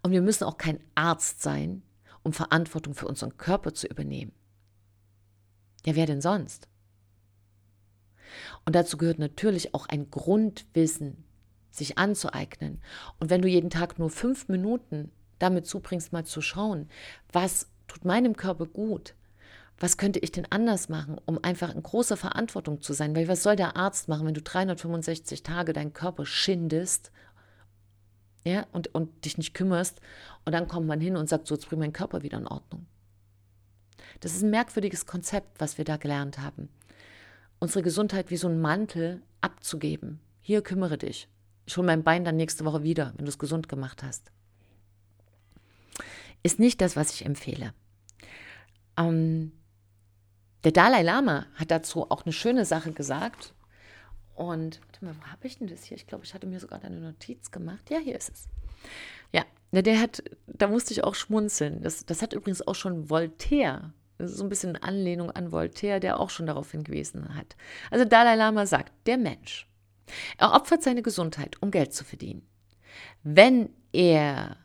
Und wir müssen auch kein Arzt sein, um Verantwortung für unseren Körper zu übernehmen. Ja, wer denn sonst? Und dazu gehört natürlich auch ein Grundwissen, sich anzueignen. Und wenn du jeden Tag nur fünf Minuten damit zubringst, mal zu schauen, was tut meinem Körper gut, was könnte ich denn anders machen, um einfach in großer Verantwortung zu sein? Weil was soll der Arzt machen, wenn du 365 Tage deinen Körper schindest ja, und, und dich nicht kümmerst und dann kommt man hin und sagt, so, jetzt bring meinen Körper wieder in Ordnung. Das ist ein merkwürdiges Konzept, was wir da gelernt haben. Unsere Gesundheit wie so ein Mantel abzugeben. Hier kümmere dich. Ich hole mein Bein dann nächste Woche wieder, wenn du es gesund gemacht hast. Ist nicht das, was ich empfehle. Ähm, der Dalai Lama hat dazu auch eine schöne Sache gesagt. Und, warte mal, wo habe ich denn das hier? Ich glaube, ich hatte mir sogar eine Notiz gemacht. Ja, hier ist es. Ja, der hat, da musste ich auch schmunzeln. Das, das hat übrigens auch schon Voltaire, so ein bisschen Anlehnung an Voltaire, der auch schon darauf hingewiesen hat. Also Dalai Lama sagt, der Mensch, er opfert seine Gesundheit, um Geld zu verdienen. Wenn er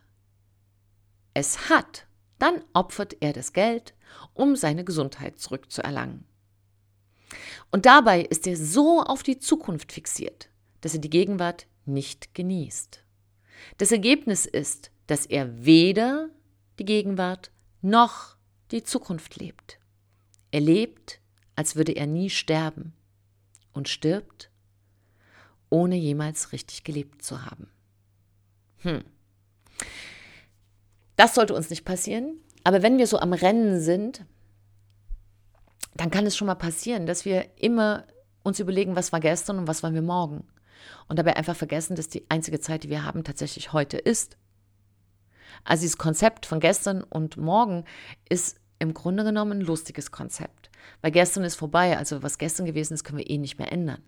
es hat, dann opfert er das Geld, um seine Gesundheit zurückzuerlangen. Und dabei ist er so auf die Zukunft fixiert, dass er die Gegenwart nicht genießt. Das Ergebnis ist, dass er weder die Gegenwart noch die Zukunft lebt. Er lebt, als würde er nie sterben und stirbt, ohne jemals richtig gelebt zu haben. Hm. Das sollte uns nicht passieren. Aber wenn wir so am Rennen sind, dann kann es schon mal passieren, dass wir immer uns überlegen, was war gestern und was wollen wir morgen. Und dabei einfach vergessen, dass die einzige Zeit, die wir haben, tatsächlich heute ist. Also dieses Konzept von gestern und morgen ist im Grunde genommen ein lustiges Konzept. Weil gestern ist vorbei, also was gestern gewesen ist, können wir eh nicht mehr ändern.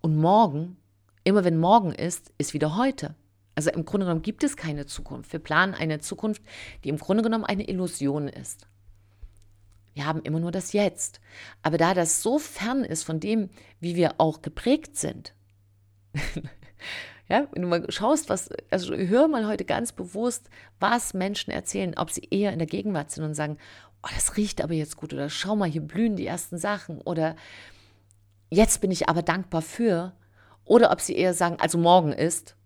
Und morgen, immer wenn morgen ist, ist wieder heute. Also im Grunde genommen gibt es keine Zukunft. Wir planen eine Zukunft, die im Grunde genommen eine Illusion ist. Wir haben immer nur das Jetzt. Aber da das so fern ist von dem, wie wir auch geprägt sind, <laughs> ja, wenn du mal schaust, was, also hör mal heute ganz bewusst, was Menschen erzählen, ob sie eher in der Gegenwart sind und sagen, oh, das riecht aber jetzt gut oder schau mal, hier blühen die ersten Sachen oder jetzt bin ich aber dankbar für, oder ob sie eher sagen, also morgen ist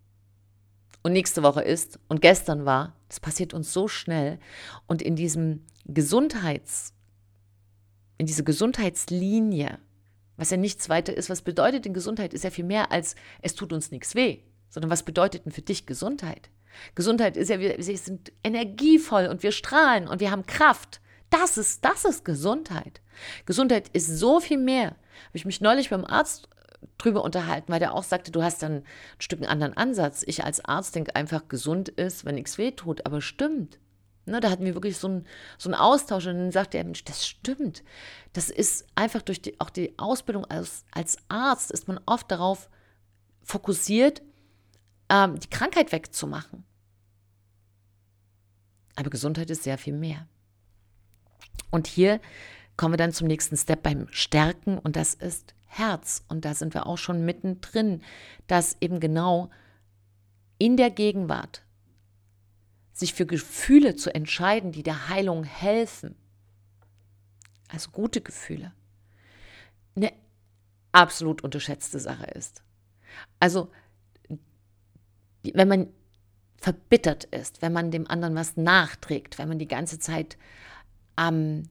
und nächste Woche ist und gestern war. Das passiert uns so schnell und in diesem Gesundheits in diese Gesundheitslinie, was ja nichts weiter ist, was bedeutet denn Gesundheit, ist ja viel mehr als es tut uns nichts weh, sondern was bedeutet denn für dich Gesundheit? Gesundheit ist ja, wir, wir sind energievoll und wir strahlen und wir haben Kraft. Das ist, das ist Gesundheit. Gesundheit ist so viel mehr. Habe ich mich neulich beim Arzt drüber unterhalten, weil der auch sagte, du hast dann ein Stück einen anderen Ansatz. Ich als Arzt denke einfach, gesund ist, wenn nichts weh tut, aber stimmt. Ne, da hatten wir wirklich so einen, so einen Austausch und dann sagte er, Mensch, das stimmt. Das ist einfach durch die, auch die Ausbildung als, als Arzt ist man oft darauf fokussiert, ähm, die Krankheit wegzumachen. Aber Gesundheit ist sehr viel mehr. Und hier kommen wir dann zum nächsten Step beim Stärken und das ist Herz. Und da sind wir auch schon mittendrin, dass eben genau in der Gegenwart sich für Gefühle zu entscheiden, die der Heilung helfen, also gute Gefühle, eine absolut unterschätzte Sache ist. Also, wenn man verbittert ist, wenn man dem anderen was nachträgt, wenn man die ganze Zeit ähm,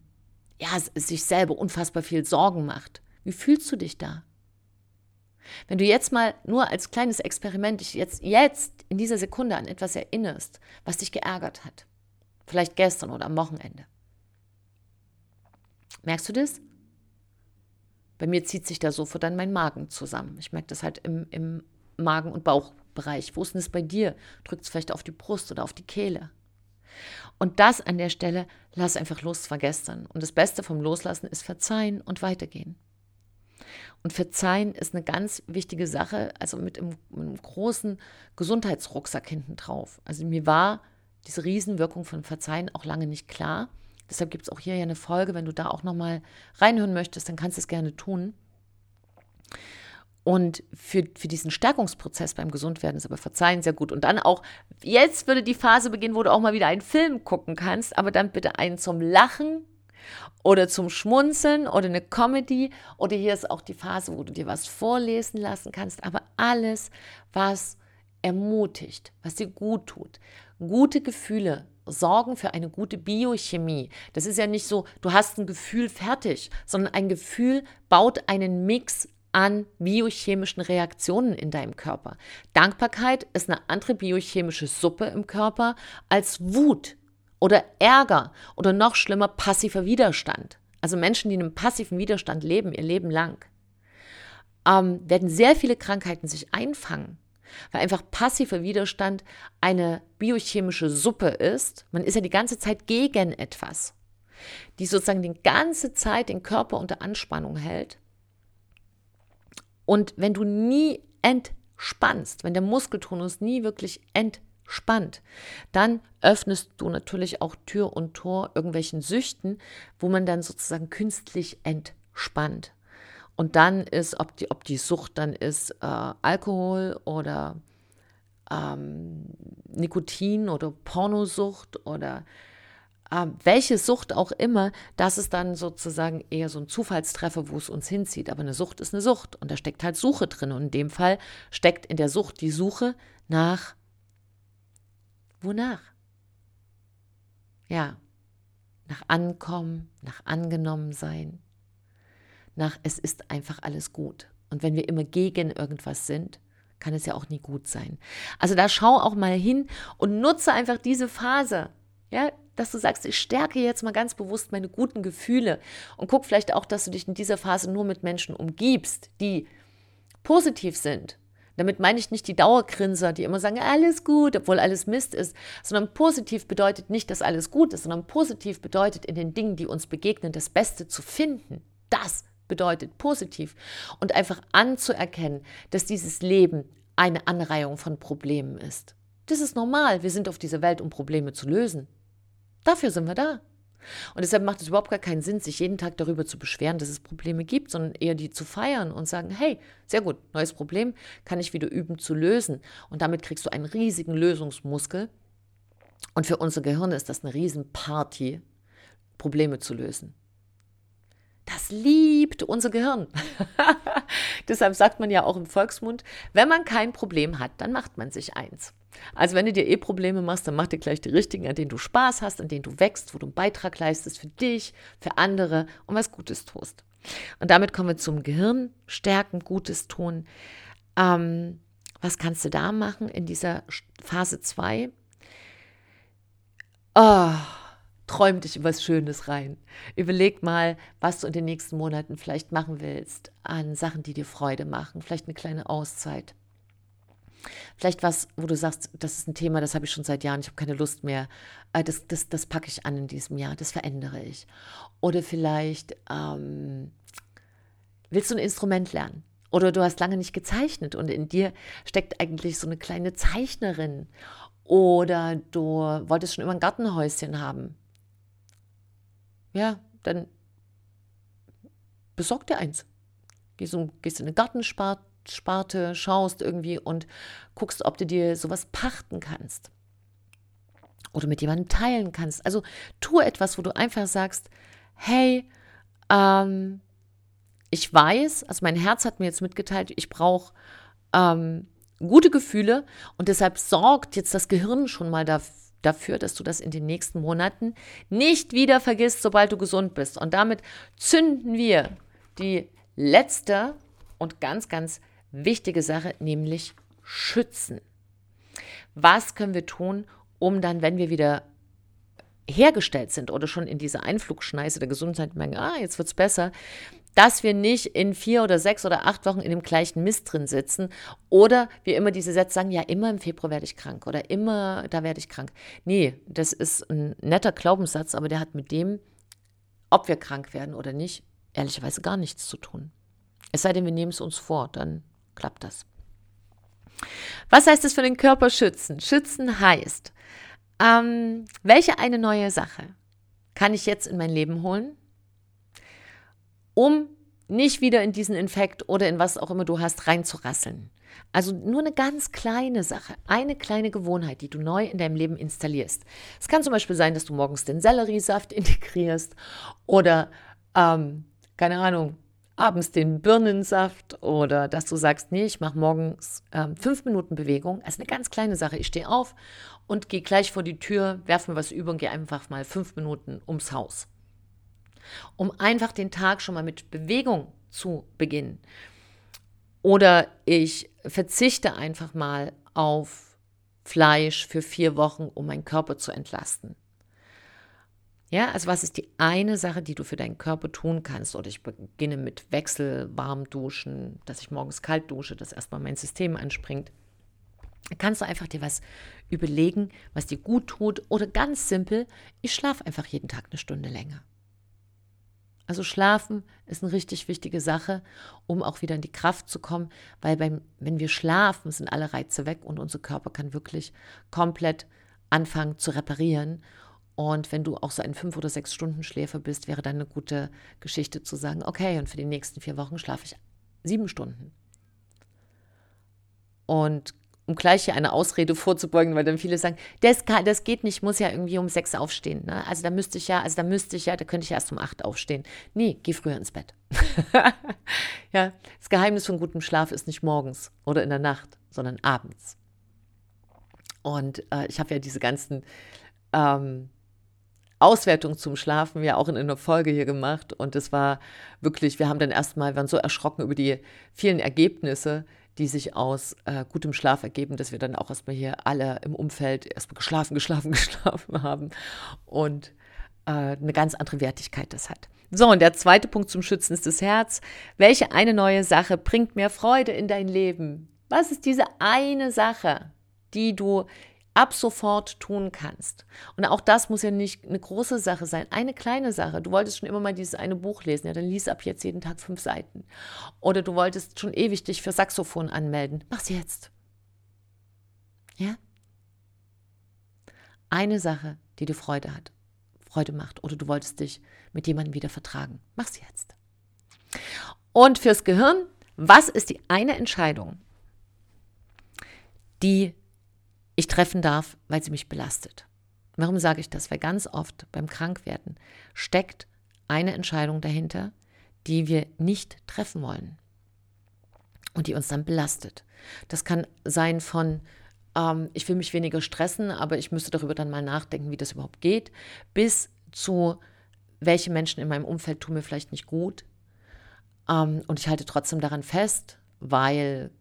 ja, sich selber unfassbar viel Sorgen macht, wie fühlst du dich da? Wenn du jetzt mal nur als kleines Experiment dich jetzt, jetzt in dieser Sekunde an etwas erinnerst, was dich geärgert hat, vielleicht gestern oder am Wochenende, Merkst du das? Bei mir zieht sich da sofort dann mein Magen zusammen. Ich merke das halt im, im Magen- und Bauchbereich. Wo ist denn das bei dir? Drückt es vielleicht auf die Brust oder auf die Kehle? Und das an der Stelle, lass einfach los, vergessen. Und das Beste vom Loslassen ist verzeihen und weitergehen. Und verzeihen ist eine ganz wichtige Sache, also mit einem, mit einem großen Gesundheitsrucksack hinten drauf. Also mir war diese Riesenwirkung von Verzeihen auch lange nicht klar. Deshalb gibt es auch hier ja eine Folge. Wenn du da auch nochmal reinhören möchtest, dann kannst du es gerne tun. Und für, für diesen Stärkungsprozess beim Gesundwerden ist aber Verzeihen sehr gut. Und dann auch, jetzt würde die Phase beginnen, wo du auch mal wieder einen Film gucken kannst, aber dann bitte einen zum Lachen oder zum Schmunzeln oder eine Comedy. Oder hier ist auch die Phase, wo du dir was vorlesen lassen kannst. Aber alles, was ermutigt, was dir gut tut. Gute Gefühle sorgen für eine gute Biochemie. Das ist ja nicht so, du hast ein Gefühl fertig, sondern ein Gefühl baut einen Mix an biochemischen Reaktionen in deinem Körper. Dankbarkeit ist eine andere biochemische Suppe im Körper als Wut oder Ärger oder noch schlimmer passiver Widerstand. Also Menschen, die in einem passiven Widerstand leben, ihr Leben lang, ähm, werden sehr viele Krankheiten sich einfangen weil einfach passiver Widerstand eine biochemische Suppe ist. Man ist ja die ganze Zeit gegen etwas, die sozusagen die ganze Zeit den Körper unter Anspannung hält. Und wenn du nie entspannst, wenn der Muskeltonus nie wirklich entspannt, dann öffnest du natürlich auch Tür und Tor irgendwelchen Süchten, wo man dann sozusagen künstlich entspannt. Und dann ist, ob die, ob die Sucht dann ist, äh, Alkohol oder ähm, Nikotin oder Pornosucht oder äh, welche Sucht auch immer, das ist dann sozusagen eher so ein Zufallstreffer, wo es uns hinzieht. Aber eine Sucht ist eine Sucht und da steckt halt Suche drin. Und in dem Fall steckt in der Sucht die Suche nach wonach? Ja, nach Ankommen, nach angenommen sein, nach es ist einfach alles gut. Und wenn wir immer gegen irgendwas sind, kann es ja auch nie gut sein. Also da schau auch mal hin und nutze einfach diese Phase. Ja, dass du sagst, ich stärke jetzt mal ganz bewusst meine guten Gefühle und guck vielleicht auch, dass du dich in dieser Phase nur mit Menschen umgibst, die positiv sind. Damit meine ich nicht die Dauergrinser, die immer sagen, alles gut, obwohl alles Mist ist, sondern positiv bedeutet nicht, dass alles gut ist, sondern positiv bedeutet in den Dingen, die uns begegnen, das Beste zu finden. Das bedeutet positiv und einfach anzuerkennen, dass dieses Leben eine Anreihung von Problemen ist. Das ist normal. Wir sind auf dieser Welt, um Probleme zu lösen. Dafür sind wir da. Und deshalb macht es überhaupt gar keinen Sinn, sich jeden Tag darüber zu beschweren, dass es Probleme gibt, sondern eher die zu feiern und sagen, hey, sehr gut, neues Problem, kann ich wieder üben zu lösen. Und damit kriegst du einen riesigen Lösungsmuskel. Und für unser Gehirn ist das eine Riesenparty, Probleme zu lösen. Das liebt unser Gehirn. <laughs> Deshalb sagt man ja auch im Volksmund, wenn man kein Problem hat, dann macht man sich eins. Also wenn du dir eh Probleme machst, dann mach dir gleich die richtigen, an denen du Spaß hast, an denen du wächst, wo du einen Beitrag leistest für dich, für andere und was Gutes tust. Und damit kommen wir zum Gehirn, stärken, Gutes tun. Ähm, was kannst du da machen in dieser Phase 2? Oh, träum dich was Schönes rein. Überleg mal, was du in den nächsten Monaten vielleicht machen willst an Sachen, die dir Freude machen. Vielleicht eine kleine Auszeit. Vielleicht was, wo du sagst, das ist ein Thema, das habe ich schon seit Jahren, ich habe keine Lust mehr. Äh, das, das, das packe ich an in diesem Jahr, das verändere ich. Oder vielleicht ähm, willst du ein Instrument lernen. Oder du hast lange nicht gezeichnet und in dir steckt eigentlich so eine kleine Zeichnerin. Oder du wolltest schon immer ein Gartenhäuschen haben ja, dann besorg dir eins. Gehst, um, gehst in Gartensparte, schaust irgendwie und guckst, ob du dir sowas pachten kannst. Oder mit jemandem teilen kannst. Also tu etwas, wo du einfach sagst, hey, ähm, ich weiß, also mein Herz hat mir jetzt mitgeteilt, ich brauche ähm, gute Gefühle und deshalb sorgt jetzt das Gehirn schon mal dafür, dafür, dass du das in den nächsten Monaten nicht wieder vergisst, sobald du gesund bist. Und damit zünden wir die letzte und ganz, ganz wichtige Sache, nämlich schützen. Was können wir tun, um dann, wenn wir wieder hergestellt sind oder schon in dieser Einflugschneise der Gesundheit merken, ah, jetzt wird es besser, dass wir nicht in vier oder sechs oder acht Wochen in dem gleichen Mist drin sitzen oder wir immer diese Sätze sagen, ja, immer im Februar werde ich krank oder immer da werde ich krank. Nee, das ist ein netter Glaubenssatz, aber der hat mit dem, ob wir krank werden oder nicht, ehrlicherweise gar nichts zu tun. Es sei denn, wir nehmen es uns vor, dann klappt das. Was heißt es für den Körper schützen? Schützen heißt, ähm, welche eine neue Sache kann ich jetzt in mein Leben holen, um nicht wieder in diesen Infekt oder in was auch immer du hast reinzurasseln. Also nur eine ganz kleine Sache, eine kleine Gewohnheit, die du neu in deinem Leben installierst. Es kann zum Beispiel sein, dass du morgens den Selleriesaft <laughs> integrierst oder, ähm, keine Ahnung, abends den Birnensaft oder dass du sagst, nee, ich mache morgens ähm, fünf Minuten Bewegung. Das ist eine ganz kleine Sache. Ich stehe auf und gehe gleich vor die Tür, werfe mir was über und gehe einfach mal fünf Minuten ums Haus. Um einfach den Tag schon mal mit Bewegung zu beginnen. Oder ich verzichte einfach mal auf Fleisch für vier Wochen, um meinen Körper zu entlasten. Ja, also was ist die eine Sache, die du für deinen Körper tun kannst? Oder ich beginne mit Wechsel, warm duschen, dass ich morgens kalt dusche, dass erstmal mein System anspringt. Kannst du einfach dir was überlegen, was dir gut tut. Oder ganz simpel, ich schlafe einfach jeden Tag eine Stunde länger. Also schlafen ist eine richtig wichtige Sache, um auch wieder in die Kraft zu kommen, weil beim, wenn wir schlafen, sind alle Reize weg und unser Körper kann wirklich komplett anfangen zu reparieren. Und wenn du auch so ein fünf oder sechs Stunden Schläfer bist, wäre dann eine gute Geschichte zu sagen, okay, und für die nächsten vier Wochen schlafe ich sieben Stunden. Und um gleich hier eine Ausrede vorzubeugen, weil dann viele sagen, das, kann, das geht nicht, ich muss ja irgendwie um sechs aufstehen. Ne? Also da müsste ich ja, also da müsste ich ja, da könnte ich erst um acht aufstehen. Nee, geh früher ins Bett. <laughs> ja, das Geheimnis von gutem Schlaf ist nicht morgens oder in der Nacht, sondern abends. Und äh, ich habe ja diese ganzen ähm, Auswertung zum Schlafen ja auch in einer Folge hier gemacht. Und es war wirklich, wir haben dann erstmal, waren so erschrocken über die vielen Ergebnisse, die sich aus äh, gutem Schlaf ergeben, dass wir dann auch erstmal hier alle im Umfeld erstmal geschlafen, geschlafen, <laughs> geschlafen haben und äh, eine ganz andere Wertigkeit das hat. So, und der zweite Punkt zum Schützen ist das Herz. Welche eine neue Sache bringt mehr Freude in dein Leben? Was ist diese eine Sache, die du ab sofort tun kannst. Und auch das muss ja nicht eine große Sache sein, eine kleine Sache. Du wolltest schon immer mal dieses eine Buch lesen, ja, dann lies ab jetzt jeden Tag fünf Seiten. Oder du wolltest schon ewig dich für Saxophon anmelden. Mach's jetzt. Ja? Eine Sache, die dir Freude hat, Freude macht. Oder du wolltest dich mit jemandem wieder vertragen. Mach's jetzt. Und fürs Gehirn, was ist die eine Entscheidung, die ich treffen darf, weil sie mich belastet. Warum sage ich das? Weil ganz oft beim Krankwerden steckt eine Entscheidung dahinter, die wir nicht treffen wollen und die uns dann belastet. Das kann sein von, ähm, ich will mich weniger stressen, aber ich müsste darüber dann mal nachdenken, wie das überhaupt geht, bis zu, welche Menschen in meinem Umfeld tun mir vielleicht nicht gut. Ähm, und ich halte trotzdem daran fest, weil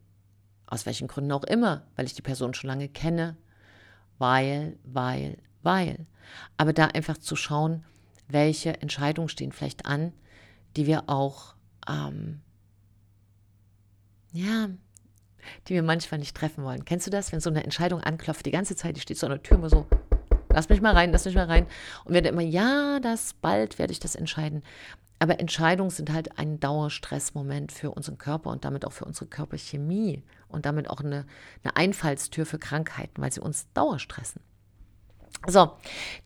aus welchen Gründen auch immer, weil ich die Person schon lange kenne, weil, weil, weil. Aber da einfach zu schauen, welche Entscheidungen stehen vielleicht an, die wir auch, ähm, ja, die wir manchmal nicht treffen wollen. Kennst du das, wenn so eine Entscheidung anklopft, die ganze Zeit, die steht so an der Tür immer so, lass mich mal rein, lass mich mal rein. Und wir dann immer, ja, das, bald werde ich das entscheiden. Aber Entscheidungen sind halt ein Dauerstressmoment für unseren Körper und damit auch für unsere Körperchemie und damit auch eine, eine Einfallstür für Krankheiten, weil sie uns dauerstressen. So,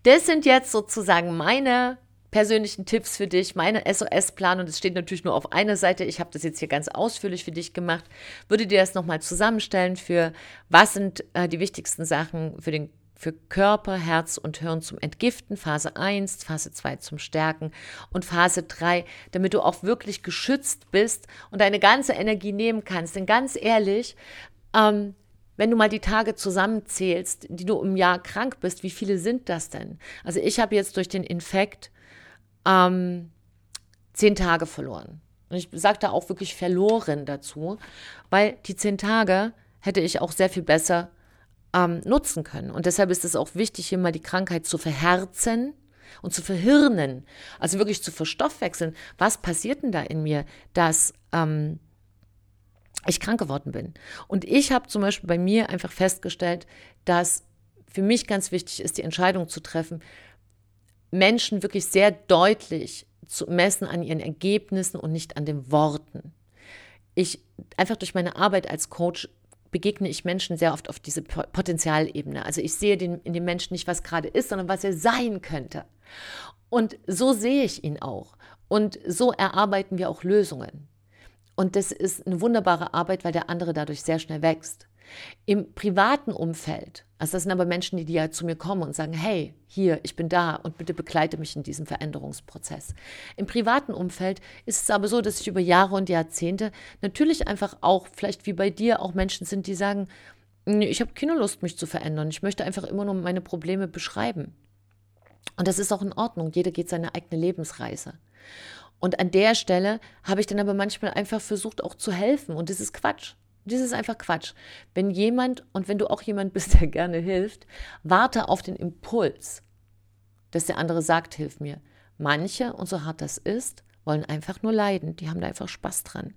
das sind jetzt sozusagen meine persönlichen Tipps für dich, meine SOS-Plan und es steht natürlich nur auf einer Seite. Ich habe das jetzt hier ganz ausführlich für dich gemacht. Würde dir das nochmal zusammenstellen für was sind äh, die wichtigsten Sachen für den für Körper, Herz und Hirn zum Entgiften, Phase 1, Phase 2 zum Stärken und Phase 3, damit du auch wirklich geschützt bist und deine ganze Energie nehmen kannst. Denn ganz ehrlich, ähm, wenn du mal die Tage zusammenzählst, die du im Jahr krank bist, wie viele sind das denn? Also ich habe jetzt durch den Infekt ähm, zehn Tage verloren. Und ich sage da auch wirklich verloren dazu, weil die zehn Tage hätte ich auch sehr viel besser ähm, nutzen können. Und deshalb ist es auch wichtig, hier mal die Krankheit zu verherzen und zu verhirnen, also wirklich zu verstoffwechseln. Was passiert denn da in mir, dass ähm, ich krank geworden bin? Und ich habe zum Beispiel bei mir einfach festgestellt, dass für mich ganz wichtig ist, die Entscheidung zu treffen, Menschen wirklich sehr deutlich zu messen an ihren Ergebnissen und nicht an den Worten. Ich einfach durch meine Arbeit als Coach begegne ich Menschen sehr oft auf diese Potenzialebene. Also ich sehe den, in dem Menschen nicht, was gerade ist, sondern was er sein könnte. Und so sehe ich ihn auch. Und so erarbeiten wir auch Lösungen. Und das ist eine wunderbare Arbeit, weil der andere dadurch sehr schnell wächst. Im privaten Umfeld, also das sind aber Menschen, die, die ja zu mir kommen und sagen, hey, hier, ich bin da und bitte begleite mich in diesem Veränderungsprozess. Im privaten Umfeld ist es aber so, dass ich über Jahre und Jahrzehnte natürlich einfach auch, vielleicht wie bei dir, auch Menschen sind, die sagen, ich habe keine Lust, mich zu verändern. Ich möchte einfach immer nur meine Probleme beschreiben. Und das ist auch in Ordnung. Jeder geht seine eigene Lebensreise. Und an der Stelle habe ich dann aber manchmal einfach versucht, auch zu helfen. Und das ist Quatsch. Das ist einfach Quatsch. Wenn jemand, und wenn du auch jemand bist, <laughs> der gerne hilft, warte auf den Impuls, dass der andere sagt, hilf mir. Manche, und so hart das ist, wollen einfach nur leiden. Die haben da einfach Spaß dran.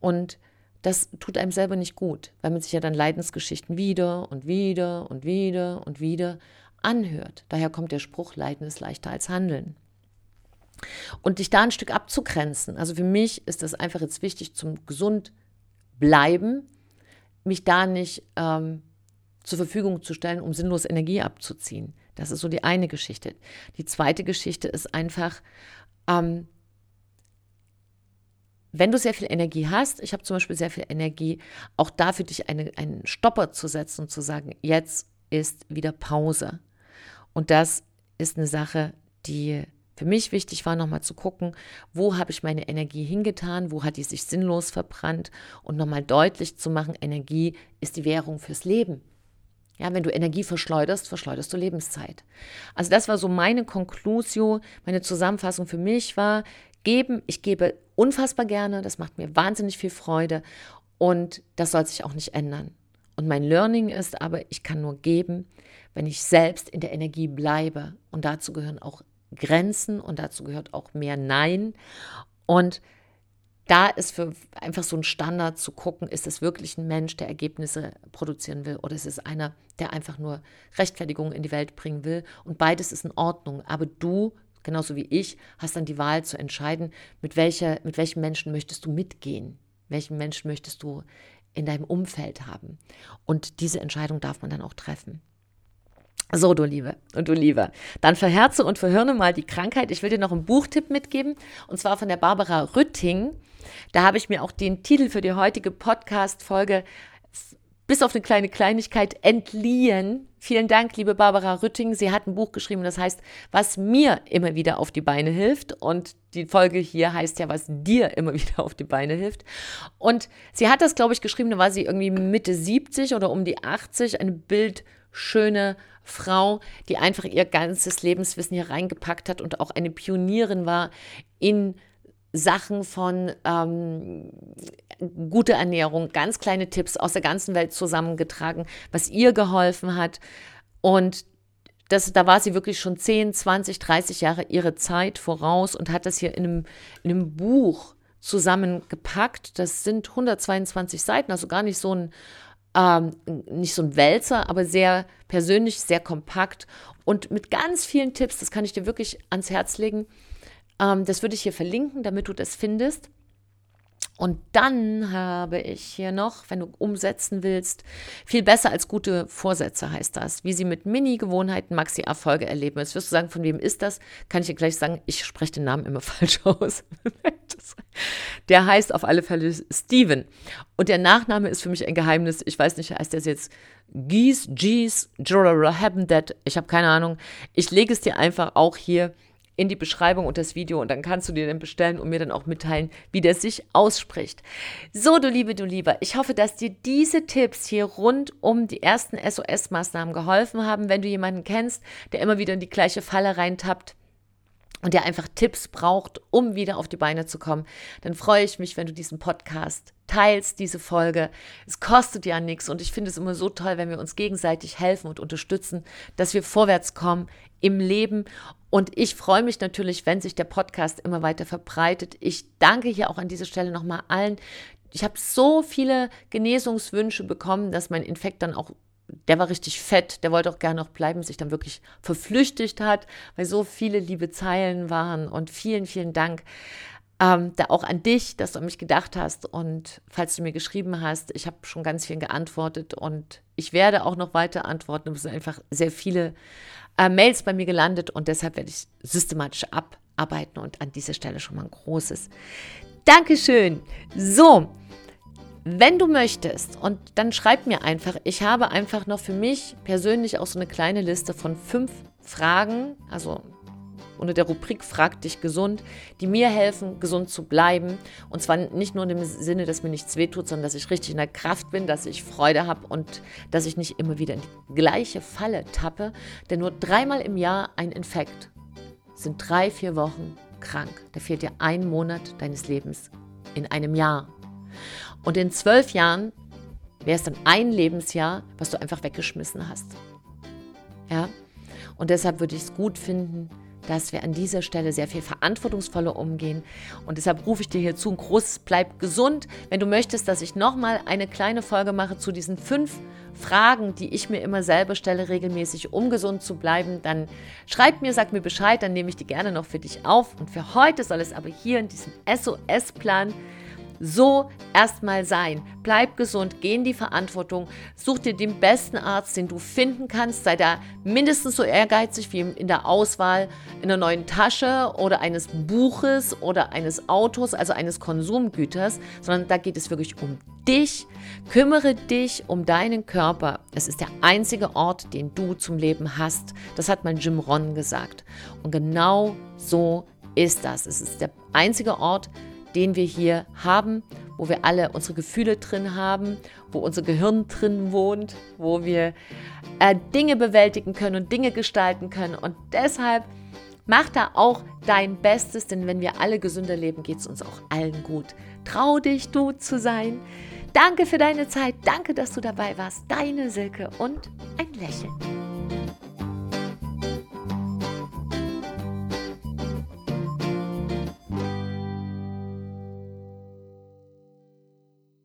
Und das tut einem selber nicht gut, weil man sich ja dann Leidensgeschichten wieder und wieder und wieder und wieder anhört. Daher kommt der Spruch, Leiden ist leichter als Handeln. Und dich da ein Stück abzugrenzen. Also für mich ist das einfach jetzt wichtig zum gesund bleiben, mich da nicht ähm, zur Verfügung zu stellen, um sinnlos Energie abzuziehen. Das ist so die eine Geschichte. Die zweite Geschichte ist einfach, ähm, wenn du sehr viel Energie hast, ich habe zum Beispiel sehr viel Energie, auch da für dich eine, einen Stopper zu setzen und zu sagen, jetzt ist wieder Pause. Und das ist eine Sache, die für mich wichtig war, nochmal zu gucken, wo habe ich meine Energie hingetan, wo hat die sich sinnlos verbrannt und nochmal deutlich zu machen, Energie ist die Währung fürs Leben. Ja, wenn du Energie verschleuderst, verschleuderst du Lebenszeit. Also das war so meine Conclusio, meine Zusammenfassung für mich war, geben, ich gebe unfassbar gerne, das macht mir wahnsinnig viel Freude und das soll sich auch nicht ändern. Und mein Learning ist aber, ich kann nur geben, wenn ich selbst in der Energie bleibe. Und dazu gehören auch Grenzen und dazu gehört auch mehr Nein. Und da ist für einfach so ein Standard zu gucken, ist es wirklich ein Mensch, der Ergebnisse produzieren will oder ist es einer, der einfach nur Rechtfertigung in die Welt bringen will. Und beides ist in Ordnung. Aber du, genauso wie ich, hast dann die Wahl zu entscheiden, mit, welcher, mit welchem Menschen möchtest du mitgehen. Welchen Menschen möchtest du in deinem Umfeld haben. Und diese Entscheidung darf man dann auch treffen. So, du Liebe und du Lieber. Dann verherze und verhirne mal die Krankheit. Ich will dir noch einen Buchtipp mitgeben, und zwar von der Barbara Rütting. Da habe ich mir auch den Titel für die heutige Podcast-Folge bis auf eine kleine Kleinigkeit entliehen. Vielen Dank, liebe Barbara Rütting. Sie hat ein Buch geschrieben, das heißt, was mir immer wieder auf die Beine hilft. Und die Folge hier heißt ja, was dir immer <laughs> wieder auf die Beine hilft. Und sie hat das, glaube ich, geschrieben, da war sie irgendwie Mitte 70 oder um die 80, eine bildschöne Frau, die einfach ihr ganzes Lebenswissen hier reingepackt hat und auch eine Pionierin war in Sachen von ähm, gute Ernährung, ganz kleine Tipps aus der ganzen Welt zusammengetragen, was ihr geholfen hat. Und das, da war sie wirklich schon 10, 20, 30 Jahre ihre Zeit voraus und hat das hier in einem, in einem Buch zusammengepackt. Das sind 122 Seiten, also gar nicht so ein, ähm, nicht so ein Wälzer, aber sehr persönlich, sehr kompakt und mit ganz vielen Tipps. Das kann ich dir wirklich ans Herz legen ähm, das würde ich hier verlinken, damit du das findest. Und dann habe ich hier noch, wenn du umsetzen willst, viel besser als gute Vorsätze heißt das, wie sie mit Mini-Gewohnheiten Maxi-Erfolge erleben. Jetzt wirst du sagen, von wem ist das? Kann ich dir gleich sagen, ich spreche den Namen immer <laughs> falsch aus. der heißt auf alle Fälle Steven. Und der Nachname ist für mich ein Geheimnis. Ich weiß nicht, heißt der jetzt Gies, Gies, Jorah, Habendet? Ich habe keine Ahnung. Ich lege es dir einfach auch hier in die Beschreibung und das Video und dann kannst du dir den bestellen und mir dann auch mitteilen, wie der sich ausspricht. So, du Liebe, du Lieber, ich hoffe, dass dir diese Tipps hier rund um die ersten SOS-Maßnahmen geholfen haben. Wenn du jemanden kennst, der immer wieder in die gleiche Falle reintappt, und der einfach Tipps braucht, um wieder auf die Beine zu kommen, dann freue ich mich, wenn du diesen Podcast teilst, diese Folge. Es kostet ja nichts und ich finde es immer so toll, wenn wir uns gegenseitig helfen und unterstützen, dass wir vorwärts kommen im Leben. Und ich freue mich natürlich, wenn sich der Podcast immer weiter verbreitet. Ich danke hier auch an dieser Stelle nochmal allen. Ich habe so viele Genesungswünsche bekommen, dass mein Infekt dann auch der war richtig fett, der wollte auch gerne noch bleiben, sich dann wirklich verflüchtigt hat, weil so viele liebe Zeilen waren und vielen, vielen Dank. Ähm, da auch an dich, dass du an mich gedacht hast und falls du mir geschrieben hast, ich habe schon ganz viel geantwortet und ich werde auch noch weiter antworten. Es sind einfach sehr viele äh, Mails bei mir gelandet und deshalb werde ich systematisch abarbeiten und an dieser Stelle schon mal ein großes Dankeschön. So, wenn du möchtest, und dann schreib mir einfach, ich habe einfach noch für mich persönlich auch so eine kleine Liste von fünf Fragen, also unter der Rubrik Frag dich gesund, die mir helfen, gesund zu bleiben. Und zwar nicht nur im Sinne, dass mir nichts wehtut, sondern dass ich richtig in der Kraft bin, dass ich Freude habe und dass ich nicht immer wieder in die gleiche Falle tappe. Denn nur dreimal im Jahr ein Infekt sind drei, vier Wochen krank. Da fehlt dir ein Monat deines Lebens in einem Jahr. Und in zwölf Jahren wäre es dann ein Lebensjahr, was du einfach weggeschmissen hast. Ja? Und deshalb würde ich es gut finden, dass wir an dieser Stelle sehr viel verantwortungsvoller umgehen. Und deshalb rufe ich dir hier zu, ein großes Bleib gesund. Wenn du möchtest, dass ich nochmal eine kleine Folge mache zu diesen fünf Fragen, die ich mir immer selber stelle, regelmäßig, um gesund zu bleiben, dann schreib mir, sag mir Bescheid, dann nehme ich die gerne noch für dich auf. Und für heute soll es aber hier in diesem SOS-Plan so erstmal sein. Bleib gesund, geh in die Verantwortung, such dir den besten Arzt, den du finden kannst, sei da mindestens so ehrgeizig wie in der Auswahl in einer neuen Tasche oder eines Buches oder eines Autos, also eines Konsumgüters, sondern da geht es wirklich um dich. Kümmere dich um deinen Körper. Es ist der einzige Ort, den du zum Leben hast. Das hat mein Jim Ron gesagt. Und genau so ist das. Es ist der einzige Ort, den wir hier haben, wo wir alle unsere Gefühle drin haben, wo unser Gehirn drin wohnt, wo wir äh, Dinge bewältigen können und Dinge gestalten können. Und deshalb mach da auch dein Bestes, denn wenn wir alle gesünder leben, geht es uns auch allen gut. Trau dich, du zu sein. Danke für deine Zeit. Danke, dass du dabei warst. Deine Silke und ein Lächeln.